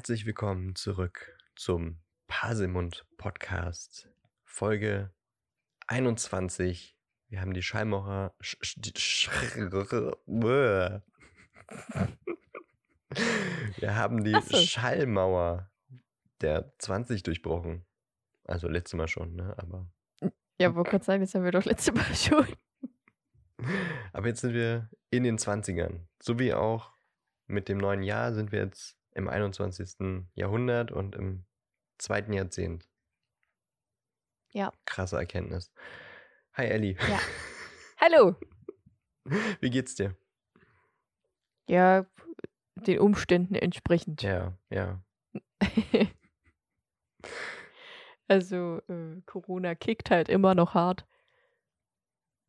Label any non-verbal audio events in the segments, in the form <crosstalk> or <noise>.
herzlich willkommen zurück zum Paselmund Podcast, Folge 21. Wir haben die Schallmauer. Sch, sch, die sch, Wir haben die so. Schallmauer der 20 durchbrochen. Also letztes Mal schon, ne? Aber, Ja, wollte gerade sagen, das haben wir doch letzte Mal <laughs> schon. aber jetzt sind wir in den 20ern. So wie auch mit dem neuen Jahr sind wir jetzt im 21. Jahrhundert und im zweiten Jahrzehnt. Ja. Krasse Erkenntnis. Hi Ellie. Ja. <laughs> Hallo. Wie geht's dir? Ja, den Umständen entsprechend. Ja, ja. <laughs> also, äh, Corona kickt halt immer noch hart.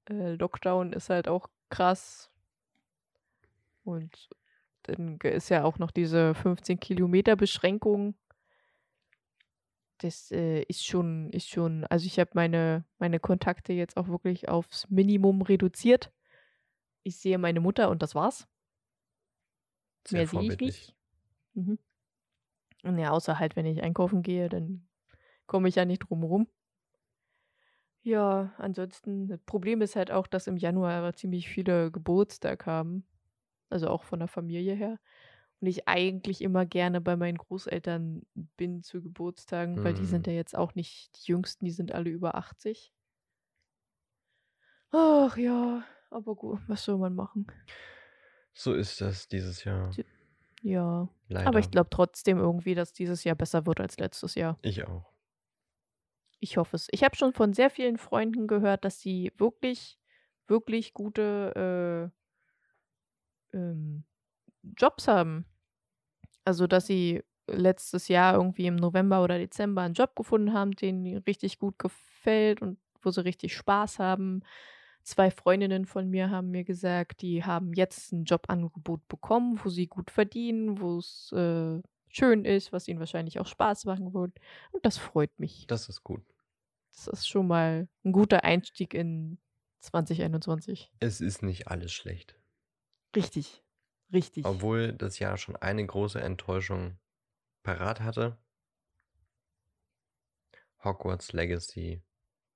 Äh, Lockdown ist halt auch krass. Und dann ist ja auch noch diese 15 Kilometer Beschränkung. Das äh, ist schon, ist schon, also ich habe meine, meine Kontakte jetzt auch wirklich aufs Minimum reduziert. Ich sehe meine Mutter und das war's. Sehr Mehr sehe ich nicht. Mhm. Und ja, außer halt, wenn ich einkaufen gehe, dann komme ich ja nicht drum rum. Ja, ansonsten, das Problem ist halt auch, dass im Januar aber ziemlich viele Geburtstag haben. Also auch von der Familie her. Und ich eigentlich immer gerne bei meinen Großeltern bin zu Geburtstagen, weil die sind Hm. ja jetzt auch nicht die Jüngsten, die sind alle über 80. Ach ja, aber gut, was soll man machen? So ist das dieses Jahr. Ja. Leider. Aber ich glaube trotzdem irgendwie, dass dieses Jahr besser wird als letztes Jahr. Ich auch. Ich hoffe es. Ich habe schon von sehr vielen Freunden gehört, dass sie wirklich, wirklich gute äh, ähm, Jobs haben. Also, dass sie letztes Jahr irgendwie im November oder Dezember einen Job gefunden haben, den richtig gut gefällt und wo sie richtig Spaß haben. Zwei Freundinnen von mir haben mir gesagt, die haben jetzt ein Jobangebot bekommen, wo sie gut verdienen, wo es äh, schön ist, was ihnen wahrscheinlich auch Spaß machen wird. Und das freut mich. Das ist gut. Das ist schon mal ein guter Einstieg in 2021. Es ist nicht alles schlecht. Richtig. Richtig. Obwohl das Jahr schon eine große Enttäuschung parat hatte. Hogwarts Legacy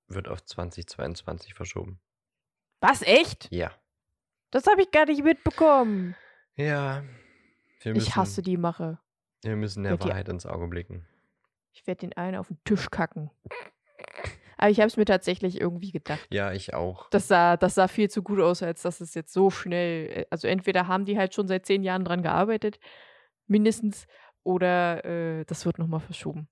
wird auf 2022 verschoben. Was, echt? Ja. Das habe ich gar nicht mitbekommen. Ja. Müssen, Ich hasse die Mache. Wir müssen der Wird die- Wahrheit ins Auge blicken. Ich werde den einen auf den Tisch kacken. Aber ich habe es mir tatsächlich irgendwie gedacht. Ja, ich auch. Das sah, das sah viel zu gut aus, als dass es jetzt so schnell. äh, Also entweder haben die halt schon seit zehn Jahren dran gearbeitet, mindestens, oder äh, das wird nochmal verschoben.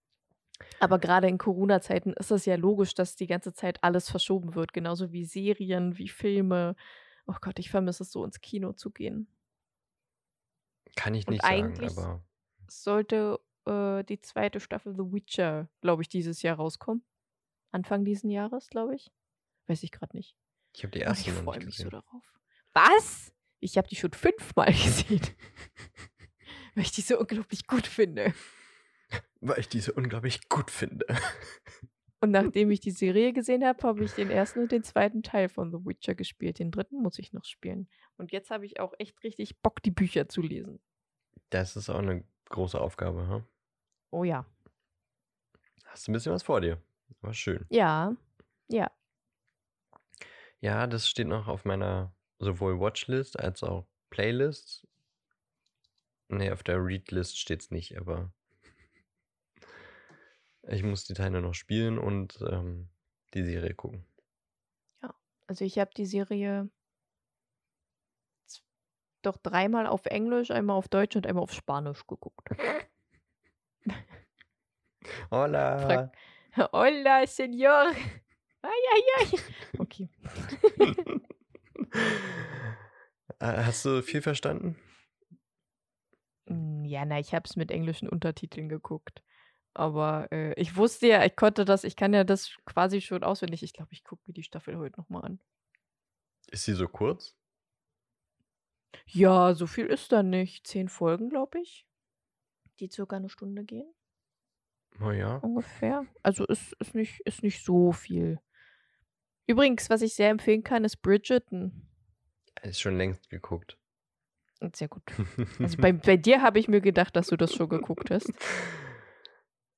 Aber gerade in Corona-Zeiten ist es ja logisch, dass die ganze Zeit alles verschoben wird, genauso wie Serien, wie Filme. Oh Gott, ich vermisse es so, ins Kino zu gehen. Kann ich Und nicht sagen, eigentlich- aber Es sollte äh, die zweite Staffel The Witcher, glaube ich, dieses Jahr rauskommen. Anfang diesen Jahres, glaube ich. Weiß ich gerade nicht. ich habe die Und erste ich noch freue nicht mich so gesehen. darauf. Was? Ich habe die schon fünfmal <laughs> gesehen. Weil ich die so unglaublich gut finde. Weil ich diese unglaublich gut finde. Und nachdem ich die Serie gesehen habe, habe ich den ersten und den zweiten Teil von The Witcher gespielt. Den dritten muss ich noch spielen. Und jetzt habe ich auch echt richtig Bock, die Bücher zu lesen. Das ist auch eine große Aufgabe, hm? Oh ja. Hast du ein bisschen was vor dir. Aber schön. Ja. Ja. Ja, das steht noch auf meiner sowohl Watchlist als auch Playlist. Nee, auf der Readlist steht's nicht, aber ich muss die Teile noch spielen und ähm, die Serie gucken. Also ich habe die Serie doch dreimal auf Englisch, einmal auf Deutsch und einmal auf Spanisch geguckt. Hola! Frag- Hola, Senor. Ai, ai, ai. Okay. <laughs> Äh, Hast du viel verstanden? Mm, Ja, na, ich habe es mit englischen Untertiteln geguckt. Aber äh, ich wusste ja, ich konnte das, ich kann ja das quasi schon auswendig. Ich glaube, ich gucke mir die Staffel heute nochmal an. Ist sie so kurz? Ja, so viel ist da nicht. Zehn Folgen, glaube ich. Die circa eine Stunde gehen. Oh ja. ungefähr. Also ist, ist, nicht, ist nicht so viel. Übrigens, was ich sehr empfehlen kann, ist Bridgerton. Ist schon längst geguckt. Sehr gut. Also bei, <laughs> bei dir habe ich mir gedacht, dass du das schon geguckt hast. <laughs>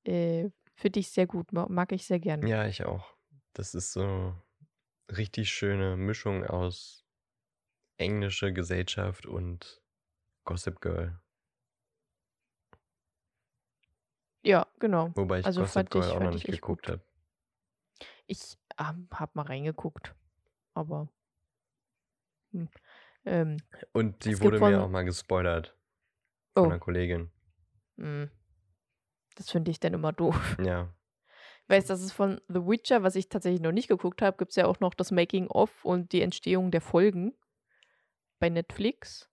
Äh, Finde ich sehr gut, ma- mag ich sehr gern. ja, ich auch. Das ist so richtig schöne Mischung aus englische Gesellschaft und Gossip Girl. Ja, genau. Wobei ich Also Gossip Girl ich- auch noch ich nicht geguckt habe. Ich ähm, habe mal reingeguckt, aber hm, ähm, Und die wurde mir von- auch mal gespoilert von oh, einer Kollegin. hm. das finde ich dann immer doof. <laughs> Ja. Ich weiß, das ist von The Witcher, was ich tatsächlich noch nicht geguckt habe, gibt es ja auch noch das Making-of und die Entstehung der Folgen bei Netflix.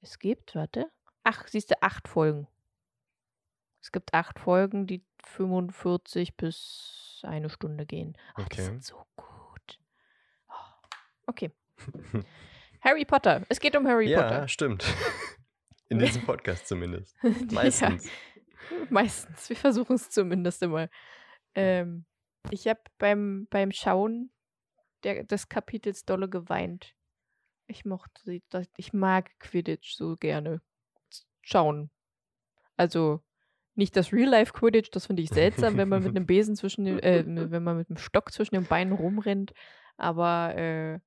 Es gibt, warte. Ach, siehst du, acht Folgen. Es gibt acht Folgen, die 45 bis eine Stunde gehen. Ach, die Okay. sind so gut. Oh, Okay. Harry Potter. Es geht um Harry ja, Potter. stimmt. <laughs> In diesem Podcast zumindest. <laughs> Ja. Meistens. Meistens. Wir versuchen es zumindest immer. Ähm, ich habe beim, beim Schauen der, des Kapitels dolle geweint. Ich mochte ich mag Quidditch so gerne. Schauen. Also nicht das Real-Life Quidditch, das finde ich seltsam, wenn man mit einem <laughs> Besen zwischen den, äh, wenn man mit einem Stock zwischen den Beinen rumrennt. Aber äh,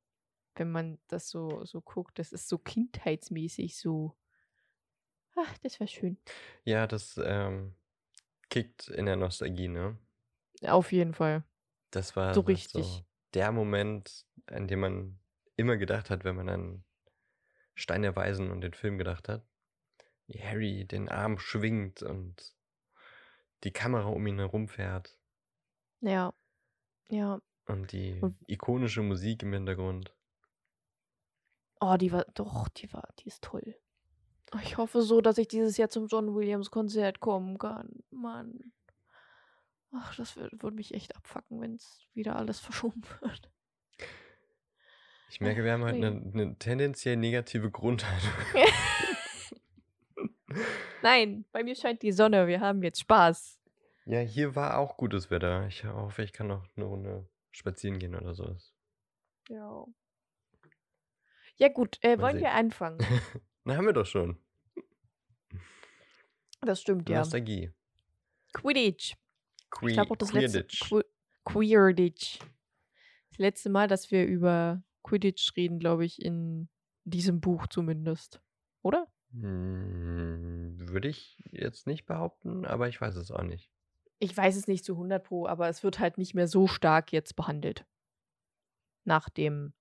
wenn man das so, so guckt, das ist so kindheitsmäßig so. Ach, das war schön. Ja, das ähm, kickt in der Nostalgie, ne? Auf jeden Fall. Das war So richtig. So der Moment, an dem man immer gedacht hat, wenn man an Stein der Weisen und den Film gedacht hat. Wie Harry den Arm schwingt und die Kamera um ihn herum fährt Ja. Ja. und die Und- ikonische Musik im Hintergrund. Oh, die war, doch, die war, die ist toll. Oh, Ich hoffe so, dass ich dieses Jahr zum John Williams Konzert kommen kann. Mann. Ach, das würde würd mich echt abfacken, wenn es wieder alles <laughs> verschoben wird. Ich merke, wir haben halt eine, eine tendenziell negative Grundhaltung. <laughs> <laughs> Nein, bei mir scheint die Sonne. Wir haben jetzt Spaß. Ja, hier war auch gutes Wetter. Ich hoffe, ich kann noch eine Runde spazieren gehen oder sowas. Ja. Ja, gut, äh, wollen sehen. wir anfangen? <laughs> Na, haben wir doch schon. Das stimmt, ja. Nostalgie. Quidditch. Que Ich glaube auch das letzte. Quidditch. Qu Queerditch. Das letzte Mal, dass wir über Quidditch reden, glaube ich, in diesem Buch zumindest. Oder? Hm, Würde ich jetzt nicht behaupten, aber ich weiß es auch nicht. Ich weiß es nicht zu 100 Pro, aber es wird halt nicht mehr so stark jetzt behandelt. Nach dem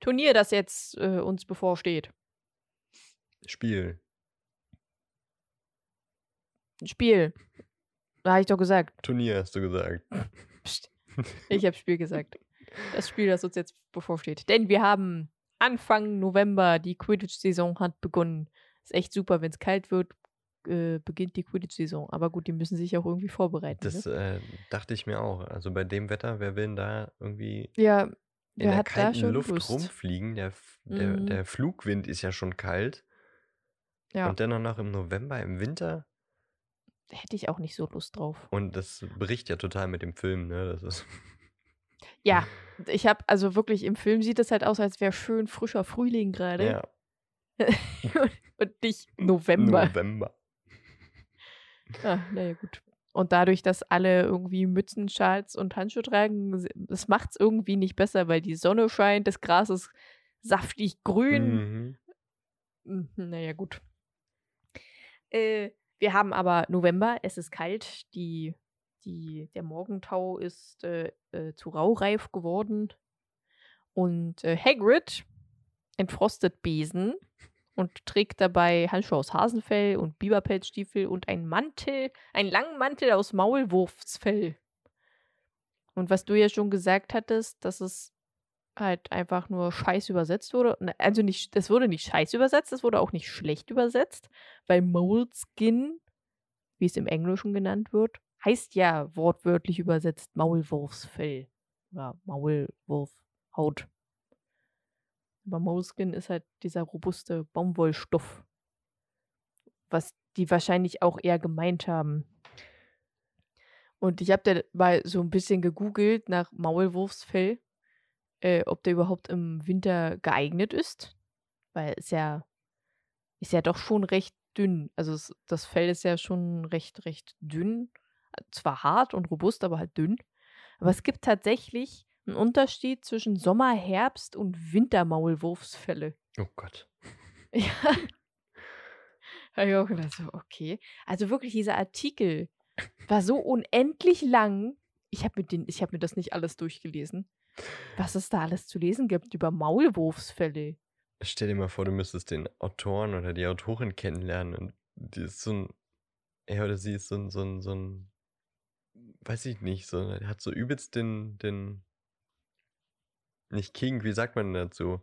Turnier, das jetzt äh, uns bevorsteht. Spiel. Spiel. Da habe ich doch gesagt. Turnier hast du gesagt. Psst. Ich habe Spiel gesagt. Das Spiel, das uns jetzt bevorsteht. Denn wir haben Anfang November, die Quidditch-Saison hat begonnen. Ist echt super, wenn es kalt wird, äh, beginnt die Quidditch-Saison. Aber gut, die müssen sich auch irgendwie vorbereiten. Das ne? äh, dachte ich mir auch. Also bei dem Wetter, wer will denn da irgendwie Ja, in der hat da kalten schon Luft Lust? rumfliegen? Der, der, Mhm. der Flugwind ist ja schon kalt. Ja, Und dann auch noch im November, im Winter. hätte ich auch nicht so Lust drauf. Und das bricht ja total mit dem Film, ne? Das ist. Ja, ich habe also wirklich im Film sieht es halt aus, als wäre schön frischer Frühling gerade. Ja, <laughs> Und nicht November. November. <laughs> Ah, naja, gut. Und dadurch, dass alle irgendwie Mützen, Schals und Handschuhe tragen, das macht es irgendwie nicht besser, weil die Sonne scheint, das Gras ist saftig grün. Mhm. Mhm, naja, gut. Äh, wir haben aber November, es ist kalt, die, die, der Morgentau ist äh, äh, zu raureif geworden. Und äh, Hagrid entfrostet Besen und trägt dabei Handschuhe aus Hasenfell und Biberpelzstiefel und einen Mantel, einen langen Mantel aus Maulwurfsfell. Und was du ja schon gesagt hattest, dass es halt einfach nur scheiß übersetzt wurde. Ne, Also nicht, das wurde nicht scheiß übersetzt, das wurde auch nicht schlecht übersetzt, weil Moleskin, wie es im Englischen genannt wird, heißt ja wortwörtlich übersetzt Maulwurfsfell oder Maulwurfhaut. Aber Moleskin ist halt dieser robuste Baumwollstoff, was die wahrscheinlich auch eher gemeint haben. Und ich habe da mal so ein bisschen gegoogelt nach Maulwurfsfell, äh, ob der überhaupt im Winter geeignet ist. weil es ja ist ja doch schon recht dünn. Also es, das Fell ist ja schon recht, recht dünn. Zwar hart und robust, aber halt dünn. Aber es gibt tatsächlich einen Unterschied zwischen Sommer-, Herbst- und Wintermaulwurfsfälle. Oh Gott. <laughs> Ja. Habe ich auch gedacht, so, okay. Also wirklich, dieser Artikel war so unendlich lang. Ich habe mir, hab mir das nicht alles durchgelesen. Was es da alles zu lesen gibt über Maulwurfsfälle. Stell dir mal vor, du müsstest den Autoren oder die Autorin kennenlernen und die ist so ein, er oder sie ist so ein, so ein, so ein, weiß ich nicht, so, hat so übelst den, den, nicht King, wie sagt man dazu?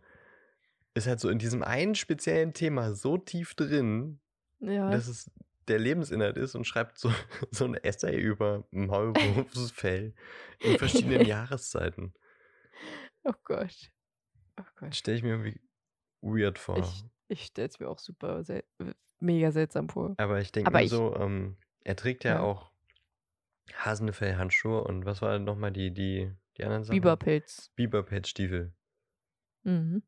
Ist halt so in diesem einen speziellen Thema so tief drin, Ja. dass es der Lebensinhalt ist und schreibt so, <laughs> so ein Essay über Maulwurfsfell in verschiedenen <laughs> Jahreszeiten. Oh Gott. Oh Gott. Stelle ich mir irgendwie weird vor. Ich, ich stelle es mir auch super, sel mega seltsam vor. Aber ich denke mir so, ähm, er trägt ja, ja, auch Hasenfellhandschuhe und was war nochmal die, die, die anderen Sachen? Biberpilz. Biberpelzstiefel. Mhm.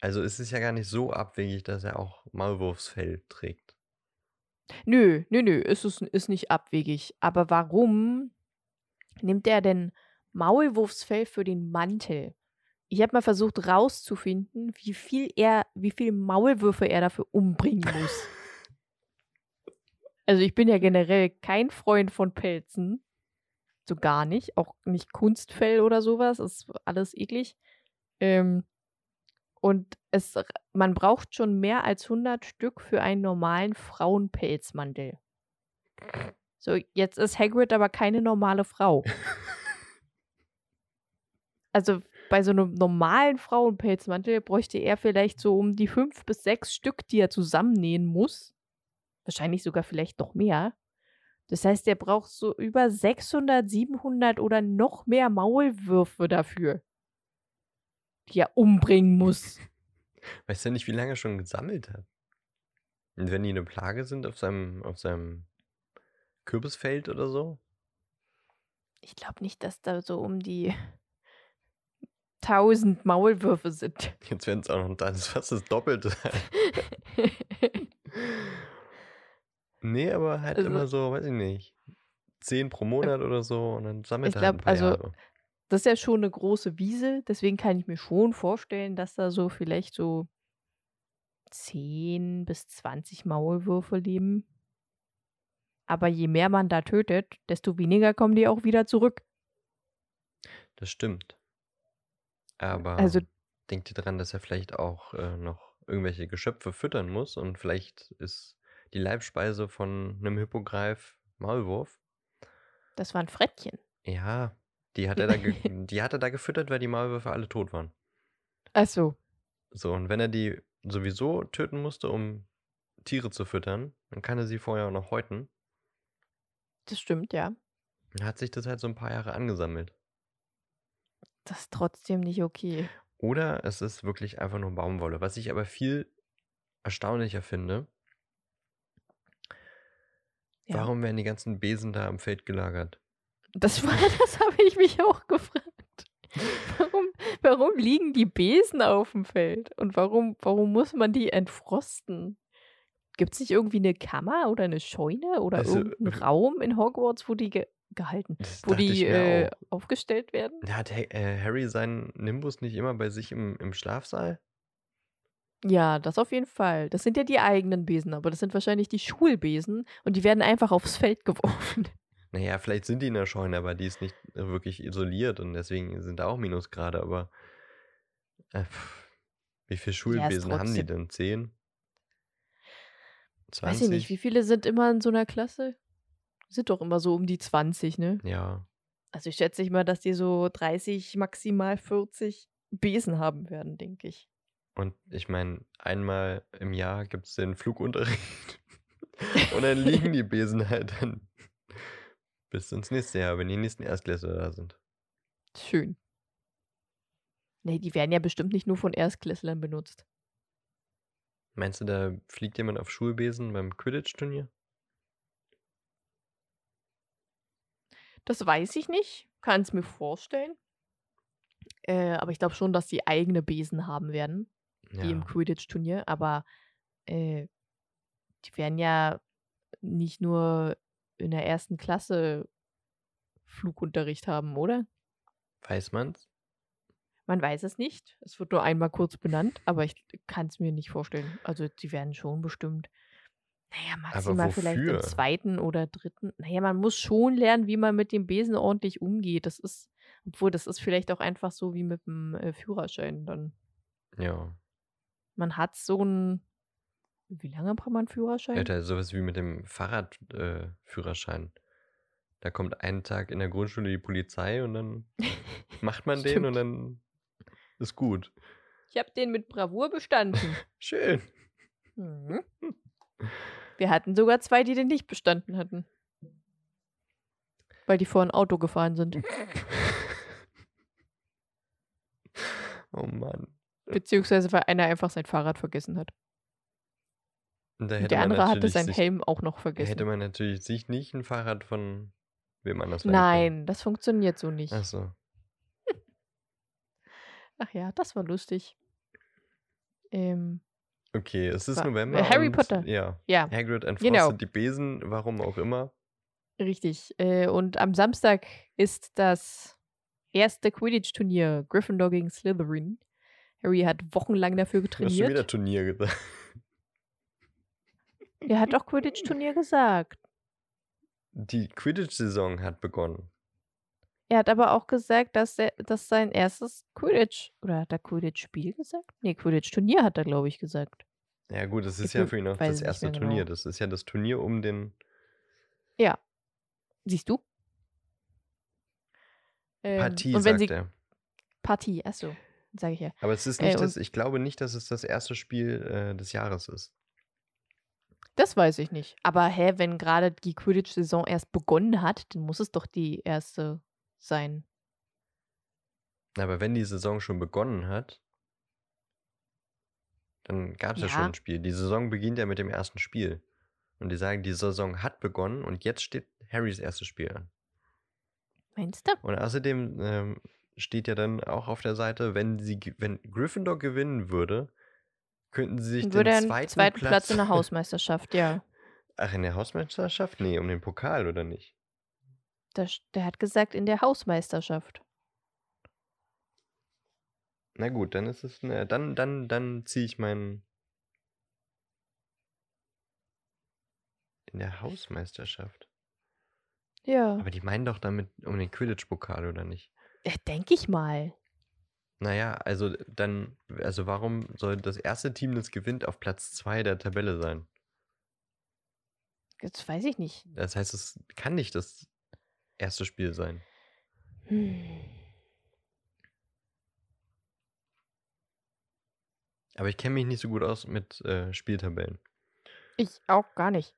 Also es ist ja gar nicht so abwegig, dass er auch Maulwurfsfell trägt. Nö, nö, nö, ist es ist nicht abwegig. Aber warum nimmt er denn Maulwurfsfell für den Mantel? Ich habe mal versucht rauszufinden, wie viel er, wie viel Maulwürfe er dafür umbringen muss. <laughs> Also ich bin ja generell kein Freund von Pelzen. So gar nicht. Auch nicht Kunstfell oder sowas. Ist alles eklig. Ähm, und es, man braucht schon mehr als 100 Stück für einen normalen Frauenpelzmantel. So, jetzt ist Hagrid aber keine normale Frau. <laughs> Also bei so einem normalen Frauenpelzmantel bräuchte er vielleicht so um die fünf bis sechs Stück, die er zusammennähen muss. Wahrscheinlich sogar vielleicht noch mehr. Das heißt, er braucht so über 600, 700 oder noch mehr Maulwürfe dafür, die er umbringen muss. <laughs> Weiß ja nicht, wie lange er schon gesammelt hat. Und wenn die eine Plage sind auf seinem, auf seinem Kürbisfeld oder so? Ich glaube nicht, dass da so um die <laughs> 1000 Maulwürfe sind. Jetzt werden es auch noch das fast das Doppelte. <laughs> nee, aber halt Also, immer so, weiß ich nicht, 10 pro Monat oder so und dann sammelt ich er halt paar also Jahre. das ist ja schon eine große Wiese, deswegen kann ich mir schon vorstellen, dass da so vielleicht so 10 bis 20 Maulwürfe leben. Aber je mehr man da tötet, desto weniger kommen die auch wieder zurück. Das stimmt. Also, Aber denkt ihr dran, dass er vielleicht auch äh, noch irgendwelche Geschöpfe füttern muss und vielleicht ist die Leibspeise von einem Hippogreif Maulwurf? das waren Frettchen. Ja, die hat er da, <laughs> die hat er da gefüttert, weil die Maulwürfe alle tot waren. Ach so. So, und wenn er die sowieso töten musste, um Tiere zu füttern, dann kann er sie vorher auch noch häuten. Das stimmt, ja. Dann hat sich das halt so ein paar Jahre angesammelt. Das ist trotzdem nicht okay. Oder es ist wirklich einfach nur Baumwolle. Was ich aber viel erstaunlicher finde, Ja. warum werden die ganzen Besen da am Feld gelagert? Das war, <laughs> das habe ich mich auch gefragt. Warum, warum liegen die Besen auf dem Feld? Und warum, warum muss man die entfrosten? Gibt es nicht irgendwie eine Kammer oder eine Scheune oder Also, irgendeinen w- Raum in Hogwarts, wo die ge gehalten, wo die äh, aufgestellt werden? Hat Ha- äh, Harry seinen Nimbus nicht immer bei sich im, im Schlafsaal? Ja, das auf jeden Fall. Das sind ja die eigenen Besen, aber das sind wahrscheinlich die Schulbesen und die werden einfach aufs Feld <laughs> geworfen. Naja, vielleicht sind die in der Scheune, aber die ist nicht äh, wirklich isoliert und deswegen sind da auch Minusgrade, aber äh, wie viele Ja, Schulbesen haben die denn? Zehn? Weiß ich nicht, wie 20? viele sind immer in so einer Klasse? Sind doch immer so um die 20, ne? Ja. Also ich schätze ich mal, dass die so 30, maximal 40 Besen haben werden, denke ich. Und ich meine, einmal im Jahr gibt es den Flugunterricht <laughs> und dann liegen die Besen halt dann bis ins nächste Jahr, wenn die nächsten Erstklässler da sind. Schön. Nee, die werden ja bestimmt nicht nur von Erstklässlern benutzt. Meinst du, da fliegt jemand auf Schulbesen beim Quidditch-Turnier? Das weiß ich nicht, kann es mir vorstellen. Äh, aber ich glaube schon, dass die eigene Besen haben werden. Die im Ja. Quidditch-Turnier, aber äh, die werden ja nicht nur in der ersten Klasse Flugunterricht haben, oder? Weiß man's? Man weiß es nicht. Es wird nur einmal kurz benannt, aber ich kann es mir nicht vorstellen. Also, die werden schon bestimmt, naja, maximal vielleicht im zweiten oder dritten. Naja, man muss schon lernen, wie man mit dem Besen ordentlich umgeht. Das ist, obwohl, das ist vielleicht auch einfach so wie mit dem äh, Führerschein dann. Ja. Man hat so ein. Wie lange braucht man einen Führerschein? Alter, sowas wie mit dem Fahrradführerschein. Äh, da kommt einen Tag in der Grundschule die Polizei und dann <laughs> macht man den und dann ist gut. Ich habe den mit Bravour bestanden. <laughs> Schön. Mhm. <laughs> Wir hatten sogar zwei, die den nicht bestanden hatten. Weil die vor ein Auto gefahren sind. oh Mann. Beziehungsweise weil einer einfach sein Fahrrad vergessen hat. Und da Und hätte der andere hatte seinen sich, Helm auch noch da vergessen. hätte man natürlich sich nicht ein Fahrrad von wem anders. Nein, das funktioniert so nicht. Ach so. Ach ja, das war lustig. Ähm, Okay, es ist War- November. Harry und, Potter. Ja. ja, Hagrid entfrostet Genau. die Besen, warum auch immer. richtig. Äh, und am Samstag ist das erste Quidditch-Turnier Gryffindor gegen Slytherin. Harry hat wochenlang dafür Du hast schon wieder getrainiert. Turnier gesagt. <laughs> Er hat doch Quidditch-Turnier gesagt. Die Quidditch-Saison hat begonnen. Er hat aber auch gesagt, dass er, dass sein erstes Quidditch, oder hat er Quidditch-Spiel gesagt? Nee, Quidditch-Turnier hat er, glaube ich, gesagt. Ja, gut, das ist Ich ja für ihn auch das erste mehr genau. Turnier. Das ist ja das Turnier um den Ja. Siehst du? Ähm, Partie, sagt sie er. Partie, achso, sage ich ja. Aber es ist äh, nicht und- das, ich glaube nicht, dass es das erste Spiel äh, des Jahres ist. Das weiß ich nicht. Aber hä, wenn gerade die Quidditch-Saison erst begonnen hat, dann muss es doch die erste sein. Aber wenn die Saison schon begonnen hat, dann gab es ja. Ja. schon ein Spiel. Die Saison beginnt ja mit dem ersten Spiel. Und die sagen, die Saison hat begonnen und jetzt steht Harrys erstes Spiel an. Meinst du? Und außerdem ähm, steht ja dann auch auf der Seite, wenn sie, wenn Gryffindor gewinnen würde, könnten sie sich würde den zweiten, zweiten Platz, Platz in der <laughs> Hausmeisterschaft, ja. Ach, in der Hausmeisterschaft? Nee, um den Pokal oder nicht? Das, der hat gesagt, in der Hausmeisterschaft. Na gut, dann ist es, ne, dann, dann, dann ziehe ich meinen. In der Hausmeisterschaft. Ja. Aber die meinen doch damit um den Quidditch-Pokal, oder nicht? Äh, Denke ich mal. Naja, also dann, also warum soll das erste Team, das gewinnt, auf Platz 2 der Tabelle sein? Das weiß ich nicht. Das heißt, es kann nicht das erste Spiel sein. Hm. Aber ich kenne mich nicht so gut aus mit äh, Spieltabellen. Ich auch gar nicht.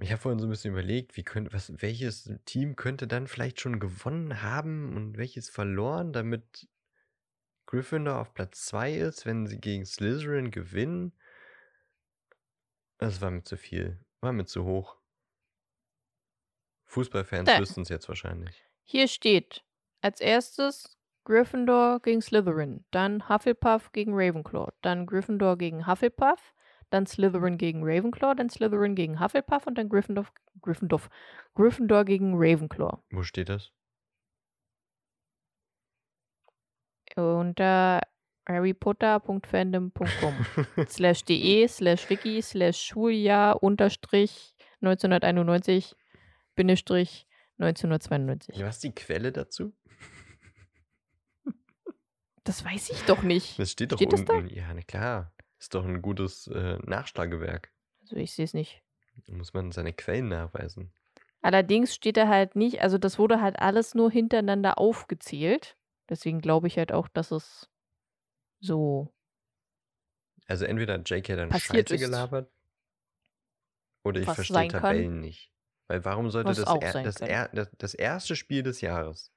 Ich habe vorhin so ein bisschen überlegt, wie könnte, was, welches Team könnte dann vielleicht schon gewonnen haben und welches verloren, damit Gryffindor auf Platz 2 ist, wenn sie gegen Slytherin gewinnen. Das war mir zu viel. War mir zu hoch. Fußballfans Da. wüssten es jetzt wahrscheinlich. Hier steht als erstes Gryffindor gegen Slytherin, dann Hufflepuff gegen Ravenclaw, dann Gryffindor gegen Hufflepuff, dann Slytherin gegen Ravenclaw, dann Slytherin gegen Hufflepuff und dann Gryffindor, Gryffindor, Gryffindor gegen Ravenclaw. Wo steht das? Unter harrypotter.fandom.com <laughs> slash de slash wiki slash Schuljahr unterstrich 1991 Bindestrich 1992. Was ist die Quelle dazu? Das weiß ich doch nicht. Das steht doch Steht das da? unten. Ja, na klar. Ist doch ein gutes äh, Nachschlagewerk. Also ich sehe es nicht. Da muss man seine Quellen nachweisen. Allerdings steht da halt nicht, also das wurde halt alles nur hintereinander aufgezählt. Deswegen glaube ich halt auch, dass es so. Also entweder hat JK dann Scheiße ist. gelabert oder ich Was verstehe sein kann. Tabellen nicht. Weil warum sollte das, er, das, er, das, das erste Spiel des Jahres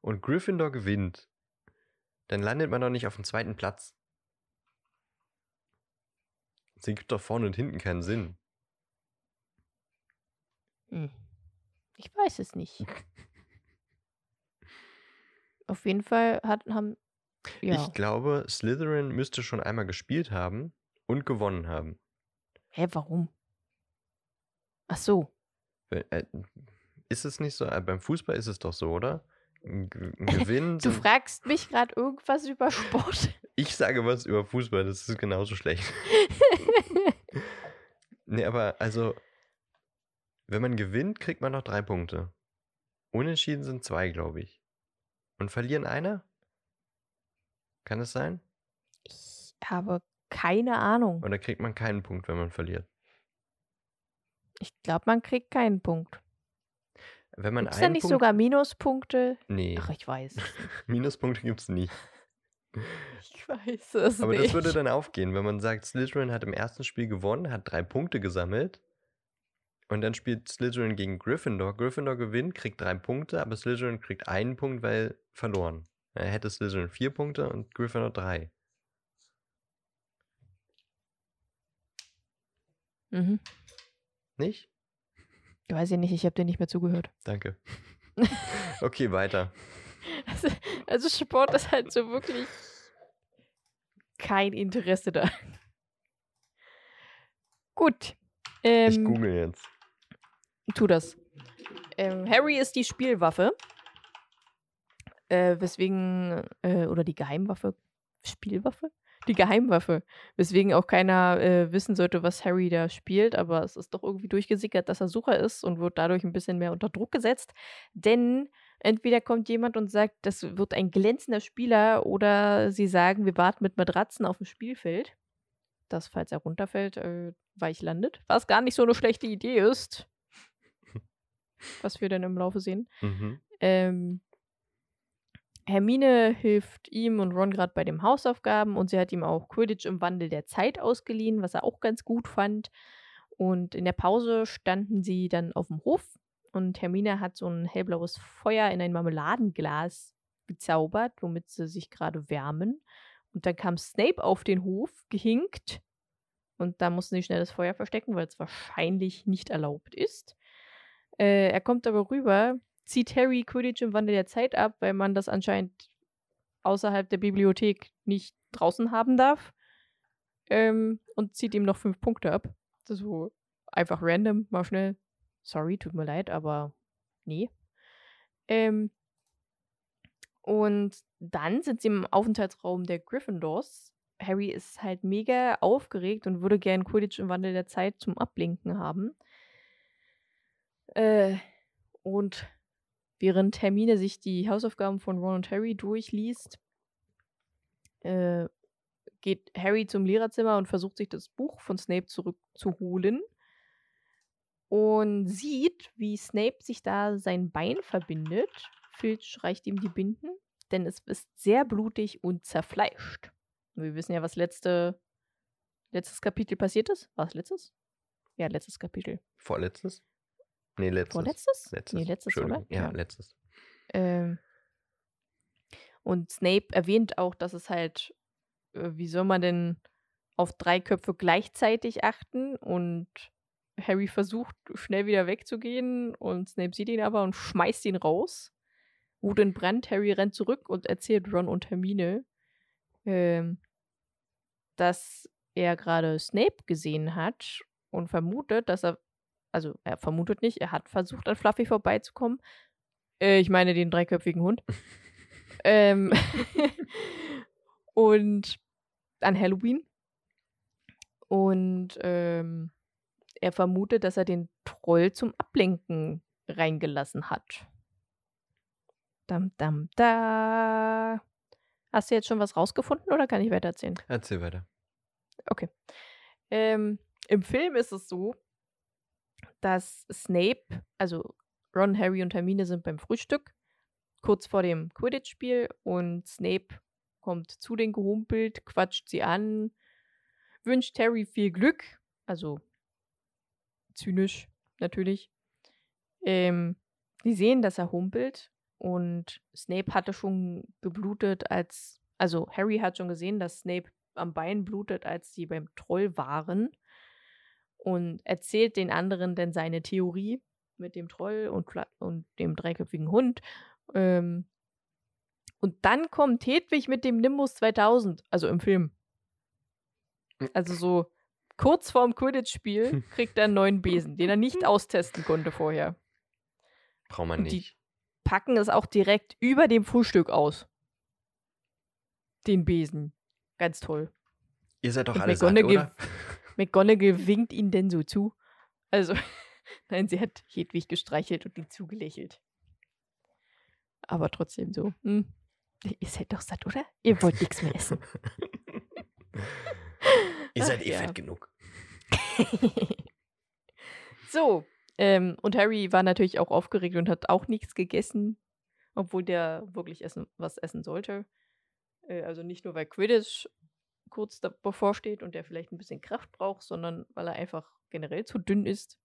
und Gryffindor gewinnt, dann landet man doch nicht auf dem zweiten Platz. Das ergibt doch vorne und hinten keinen Sinn. Hm. Ich weiß es nicht. <laughs> Auf jeden Fall hat, haben. ja. Ich glaube, Slytherin müsste schon einmal gespielt haben und gewonnen haben. Hä, warum? Ach so. Äh, Ist es nicht so? Äh, Beim Fußball ist es doch so, oder? <laughs> Gewinn. Du fragst mich gerade irgendwas über Sport. <laughs> ich sage was über Fußball, das ist genauso schlecht. Nee, aber also, wenn man gewinnt, kriegt man noch drei Punkte. Unentschieden sind zwei, glaube ich. Und verlieren einer? Kann es sein? ich habe keine Ahnung. Oder kriegt man keinen Punkt, wenn man verliert? Ich glaube, man kriegt keinen Punkt. Wenn man da nicht Punkt, sogar Minuspunkte? Nee, Ach, ich weiß. <laughs> Minuspunkte gibt es nicht. Ich weiß es Aber nicht. das würde dann aufgehen, wenn man sagt, Slytherin hat im ersten Spiel gewonnen, hat drei Punkte gesammelt. Und dann spielt Slytherin gegen Gryffindor. Gryffindor gewinnt, kriegt drei Punkte, aber Slytherin kriegt einen Punkt, weil verloren. Er hätte Slytherin vier Punkte und Gryffindor drei. mhm. Nicht? Ich weiß ja nicht, ich habe dir nicht mehr zugehört. Danke. <laughs> Okay, weiter. Also, also Sport ist halt so wirklich kein Interesse da. Gut. Ähm, Ich google jetzt. Tu das. Ähm, Harry ist die Spielwaffe. Äh, weswegen, äh, oder die Geheimwaffe. Spielwaffe? Die Geheimwaffe. Weswegen auch keiner äh, wissen sollte, was Harry da spielt, aber es ist doch irgendwie durchgesickert, dass er Sucher ist und wird dadurch ein bisschen mehr unter Druck gesetzt. Denn entweder kommt jemand und sagt, das wird ein glänzender Spieler, oder sie sagen, wir warten mit Matratzen auf dem Spielfeld. Das, falls er runterfällt, äh, weich landet. Was gar nicht so eine schlechte Idee ist. <laughs> Was wir dann im Laufe sehen. Mhm. Ähm, Hermine hilft ihm und Ron gerade bei den Hausaufgaben und sie hat ihm auch Quidditch im Wandel der Zeit ausgeliehen, was er auch ganz gut fand. Und in der Pause standen sie dann auf dem Hof und Hermine hat so ein hellblaues Feuer in ein Marmeladenglas gezaubert, womit sie sich gerade wärmen. Und dann kam Snape auf den Hof, gehinkt. Und da mussten sie schnell das Feuer verstecken, weil es wahrscheinlich nicht erlaubt ist. Äh, er kommt aber rüber, zieht Harry Quidditch im Wandel der Zeit ab, weil man das anscheinend außerhalb der Bibliothek nicht draußen haben darf. Ähm, und zieht ihm noch fünf Punkte ab. Das ist so einfach random, mal schnell. Sorry, tut mir leid, aber nee. Ähm, und dann sind sie im Aufenthaltsraum der Gryffindors. Harry ist halt mega aufgeregt und würde gern Quidditch im Wandel der Zeit zum Ablenken haben. Äh, und während Hermine sich die Hausaufgaben von Ron und Harry durchliest, äh, geht Harry zum Lehrerzimmer und versucht sich das Buch von Snape zurückzuholen und sieht, wie Snape sich da sein Bein verbindet. Filch reicht ihm die Binden, denn es ist sehr blutig und zerfleischt. Wir wissen ja, was letzte, letztes Kapitel passiert ist. War es letztes? Ja, letztes Kapitel. Vorletztes? Nee, letztes. Vorletztes? Letztes. Nee, letztes, oder? Entschuldigung. Ja, letztes. Ähm, und Snape erwähnt auch, dass es halt, äh, wie soll man denn auf drei Köpfe gleichzeitig achten? Und Harry versucht schnell wieder wegzugehen und Snape sieht ihn aber und schmeißt ihn raus. Wut Brand, Harry rennt zurück und erzählt Ron und Hermine, ähm, dass er gerade Snape gesehen hat und vermutet, dass er, also er vermutet nicht, er hat versucht, an Fluffy vorbeizukommen. Äh, ich meine den dreiköpfigen Hund. <laughs> ähm, <laughs> und an Halloween. Und ähm, er vermutet, dass er den Troll zum Ablenken reingelassen hat. Dam, dam, da. Hast du jetzt schon was rausgefunden oder kann ich weiter erzählen? Erzähl weiter. Okay. Ähm, Im Film ist es so, dass Snape, also Ron, Harry und Hermine sind beim Frühstück, kurz vor dem Quidditch-Spiel und Snape kommt zu den gehumpelt, quatscht sie an, wünscht Harry viel Glück, also zynisch natürlich. Ähm, die sehen, dass er humpelt und Snape hatte schon geblutet, als, also Harry hat schon gesehen, dass Snape am Bein blutet, als sie beim Troll waren und erzählt den anderen dann seine Theorie mit dem Troll und, und dem dreiköpfigen Hund. Ähm, Und dann kommt Hedwig mit dem Nimbus 2000, also im Film. Hm. Also so kurz vorm Quidditch-Spiel kriegt er einen neuen Besen, den er nicht austesten konnte vorher. Braucht man Und die- nicht. Packen es auch direkt über dem Frühstück aus. Den Besen. Ganz toll. Ihr seid doch Und alle satt, McGonagall- oder? <laughs> McGonagall winkt ihn denn so zu. Also, <laughs> nein, sie hat Hedwig gestreichelt und ihm zugelächelt. Aber trotzdem so. Hm, ihr seid doch satt, oder? Ihr wollt nichts mehr essen. <laughs> Ihr seid Ach eh ja. fett genug. <laughs> so, ähm, und Harry war natürlich auch aufgeregt und hat auch nichts gegessen, obwohl der wirklich essen, was essen sollte. Äh, also nicht nur, weil Quidditch kurz da bevorsteht und der vielleicht ein bisschen Kraft braucht, sondern weil er einfach generell zu dünn ist.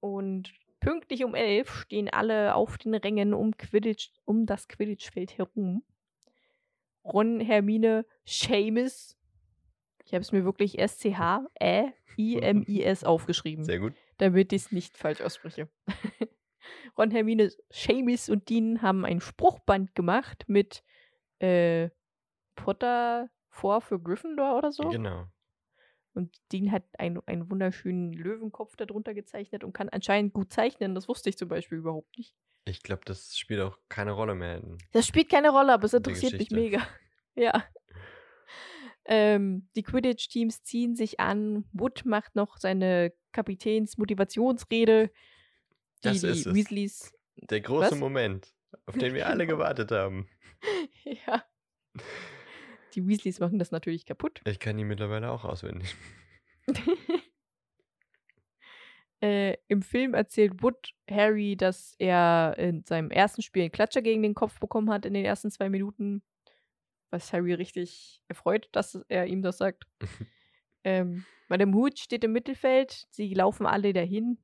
Und pünktlich um elf stehen alle auf den Rängen um, Quidditch, um das Quidditch-Feld herum. Ron, Hermine, Seamus. Ich habe es mir wirklich S-C-H-E-I-M-I-S aufgeschrieben, Sehr gut. damit ich es nicht falsch ausspreche. <laughs> Ron, Hermine, Seamus und Dean haben ein Spruchband gemacht mit äh, Potter vor für Gryffindor oder so. Genau. Und Dean hat einen, einen wunderschönen Löwenkopf darunter gezeichnet und kann anscheinend gut zeichnen. Das wusste ich zum Beispiel überhaupt nicht. Ich glaube, das spielt auch keine Rolle mehr. Das spielt keine Rolle, aber es interessiert mich mega. <laughs> Ja. Ähm, die Quidditch-Teams ziehen sich an. Wood macht noch seine Kapitäns-Motivationsrede. Die, Das die ist es. Weasleys. Der große Was? Moment, auf den wir alle gewartet haben. <laughs> ja. Die Weasleys machen das natürlich kaputt. Ich kann ihn mittlerweile auch auswendig. <laughs> äh, Im Film erzählt Wood Harry, dass er in seinem ersten Spiel einen Klatscher gegen den Kopf bekommen hat in den ersten zwei Minuten. Was Harry richtig erfreut, dass er ihm das sagt. <laughs> ähm, Madame Hooch steht im Mittelfeld. Sie laufen alle dahin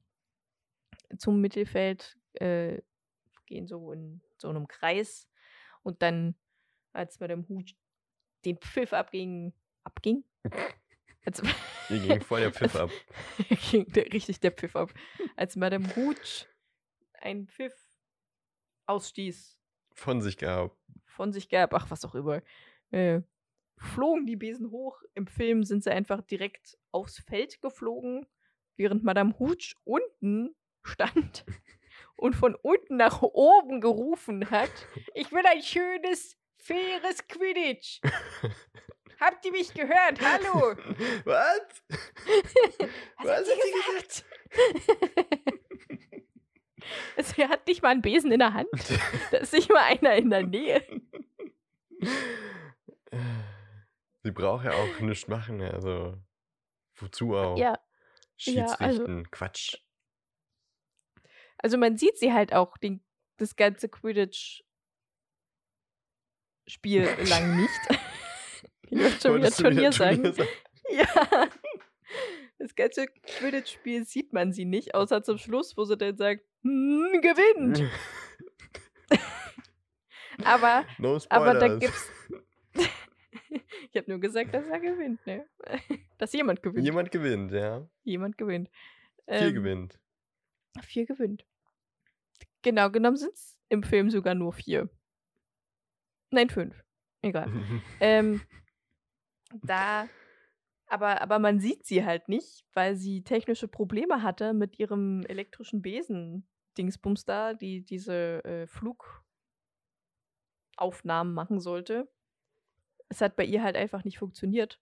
zum Mittelfeld, äh, gehen so in so einem Kreis. Und dann, als Madame Hooch den Pfiff abging, abging? <laughs> Als, Hier ging voll der Pfiff ab. <laughs> ging der, richtig der Pfiff ab. Als Madame Hooch einen Pfiff ausstieß, Von sich gehabt. Von sich gab, ach, was auch immer, äh, flogen die Besen hoch. Im Film sind sie einfach direkt aufs Feld geflogen, während Madame Hooch unten stand <laughs> und von unten nach oben gerufen hat: Ich will ein schönes, faires Quidditch. <laughs> Habt ihr mich gehört? Hallo! Was? <laughs> Was, Was hat sie gesagt? <laughs> also, er hat nicht mal einen Besen in der Hand. <laughs> Da ist nicht mal einer in der Nähe. Sie braucht ja auch nichts machen, also wozu auch? Ja, ja, also- Schiedsrichten, Quatsch. also man sieht sie halt auch den, das ganze Quidditch Spiel lang nicht. <laughs> ich wollte schon wieder Wolltest du Turnier sagen. sagen? Ja. Das ganze Quidditch-Spiel sieht man sie nicht, außer zum Schluss, wo sie dann sagt, gewinnt. <laughs> Aber, no aber da gibt's. <laughs> ich habe nur gesagt, dass er gewinnt, ne? <laughs> Dass jemand gewinnt. Jemand gewinnt, ja. Jemand gewinnt. Viel Ähm, gewinnt. Vier gewinnt. Genau genommen sind es im Film sogar nur vier. Nein, fünf. Egal. ähm, da, aber, aber man sieht sie halt nicht, weil sie technische Probleme hatte mit ihrem elektrischen Besen-Dingsbums da, die diese äh, Flugaufnahmen machen sollte. Es hat bei ihr halt einfach nicht funktioniert.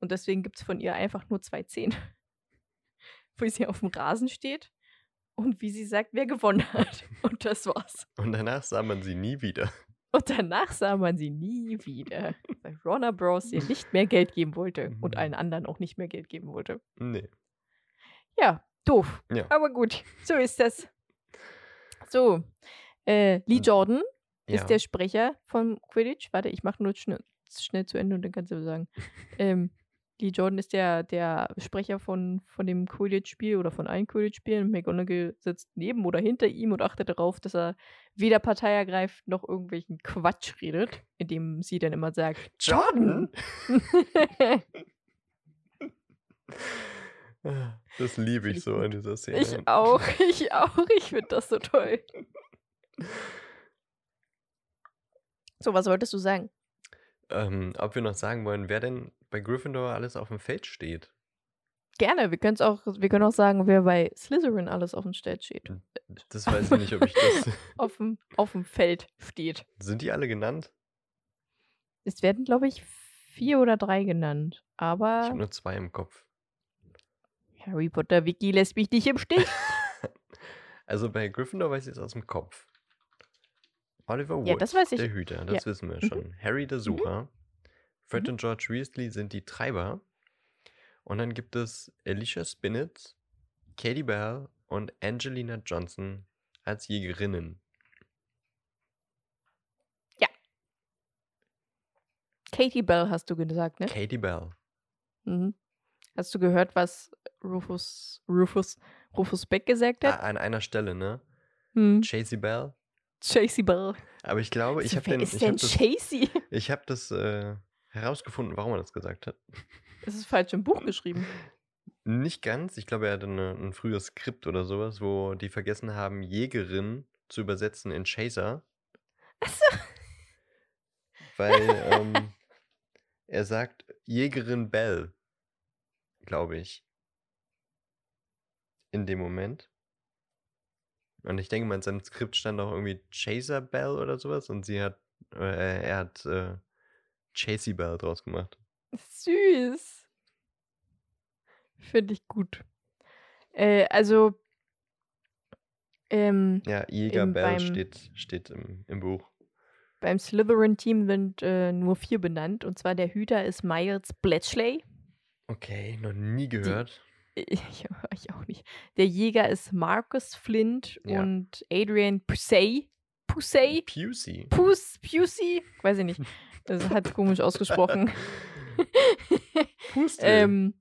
Und deswegen gibt es von ihr einfach nur zwei Szenen. <laughs> Wo sie auf dem Rasen steht und wie sie sagt, wer gewonnen hat. <laughs> Und das war's. Und danach sah man sie nie wieder. Und danach sah man sie nie wieder, weil Warner Bros. ihr <laughs> nicht mehr Geld geben wollte und Mhm. allen anderen auch nicht mehr Geld geben wollte. Nee. Ja, doof. Ja. Aber gut, so ist das. So, äh, Lee Jordan Ja. ist der Sprecher von Quidditch. Warte, ich mache nur schnell, schnell zu Ende und dann kannst du sagen. <laughs> ähm, Lee Jordan ist der, der Sprecher von, von dem Quidditch-Spiel oder von allen Quidditch-Spielen. McGonagall sitzt neben oder hinter ihm und achtet darauf, dass er weder Partei ergreift noch irgendwelchen Quatsch redet, indem sie dann immer sagt, Jordan? <laughs> <laughs> Das liebe ich ich so an dieser Szene. ich auch, <laughs> ich auch, ich finde das so toll. So, was wolltest du sagen? Ähm, ob wir noch sagen wollen, wer denn bei Gryffindor alles auf dem Feld steht. Gerne, wir, können's auch, wir können auch sagen, wer bei Slytherin alles auf dem Feld steht. Das weiß ich nicht, ob ich das. <laughs> auf, dem, auf dem Feld steht. Sind die alle genannt? Es werden, glaube ich, vier oder drei genannt. Ich Aber habe nur zwei im Kopf. Harry Potter Wiki lässt mich nicht im Stich. <laughs> Also bei Gryffindor weiß ich es aus dem Kopf. Oliver Wood, Ja, das weiß ich. der Hüter, das wissen wir Mhm. schon. Harry der Sucher. Fred Mhm. und George Weasley sind die Treiber. Und dann gibt es Alicia Spinnet, Katie Bell und Angelina Johnson als Jägerinnen. Katie Bell hast du gesagt, ne? Katie Bell. Mhm. Hast du gehört, was Rufus, Rufus, Rufus Beck gesagt hat? an einer Stelle, ne? Hm. Chasey Bell. Chasey Bell. Aber ich glaube, ich habe den, ist ich denn hab das, Chasey? <laughs> ich hab das äh, herausgefunden, warum er das gesagt hat. Das ist falsch im Buch geschrieben. Nicht ganz. Ich glaube, er hatte eine, ein frühes Skript oder sowas, wo die vergessen haben, Jägerin zu übersetzen in Chaser. Achso. Weil ähm, er sagt Jägerin Bell, glaube ich. In dem Moment. Und ich denke mal, in seinem Skript stand auch irgendwie Chaser Bell oder sowas und sie hat, äh, er hat äh, Chasey Bell draus gemacht. Süß. Finde ich gut. Äh, also, ähm, Ja, Jäger Im- Bell beim- steht, steht im, im Buch. beim Slytherin-Team sind äh, nur vier benannt. Und zwar der Hüter ist Miles Bletchley. Okay, noch nie gehört. <laughs> Ich, ich auch nicht. Der Jäger ist Marcus Flint Ja. und Adrian Pusey. Pusey? Pusey. Pus, Pusey? Weiß ich nicht. Das hat komisch ausgesprochen. <laughs> Pustel. ähm,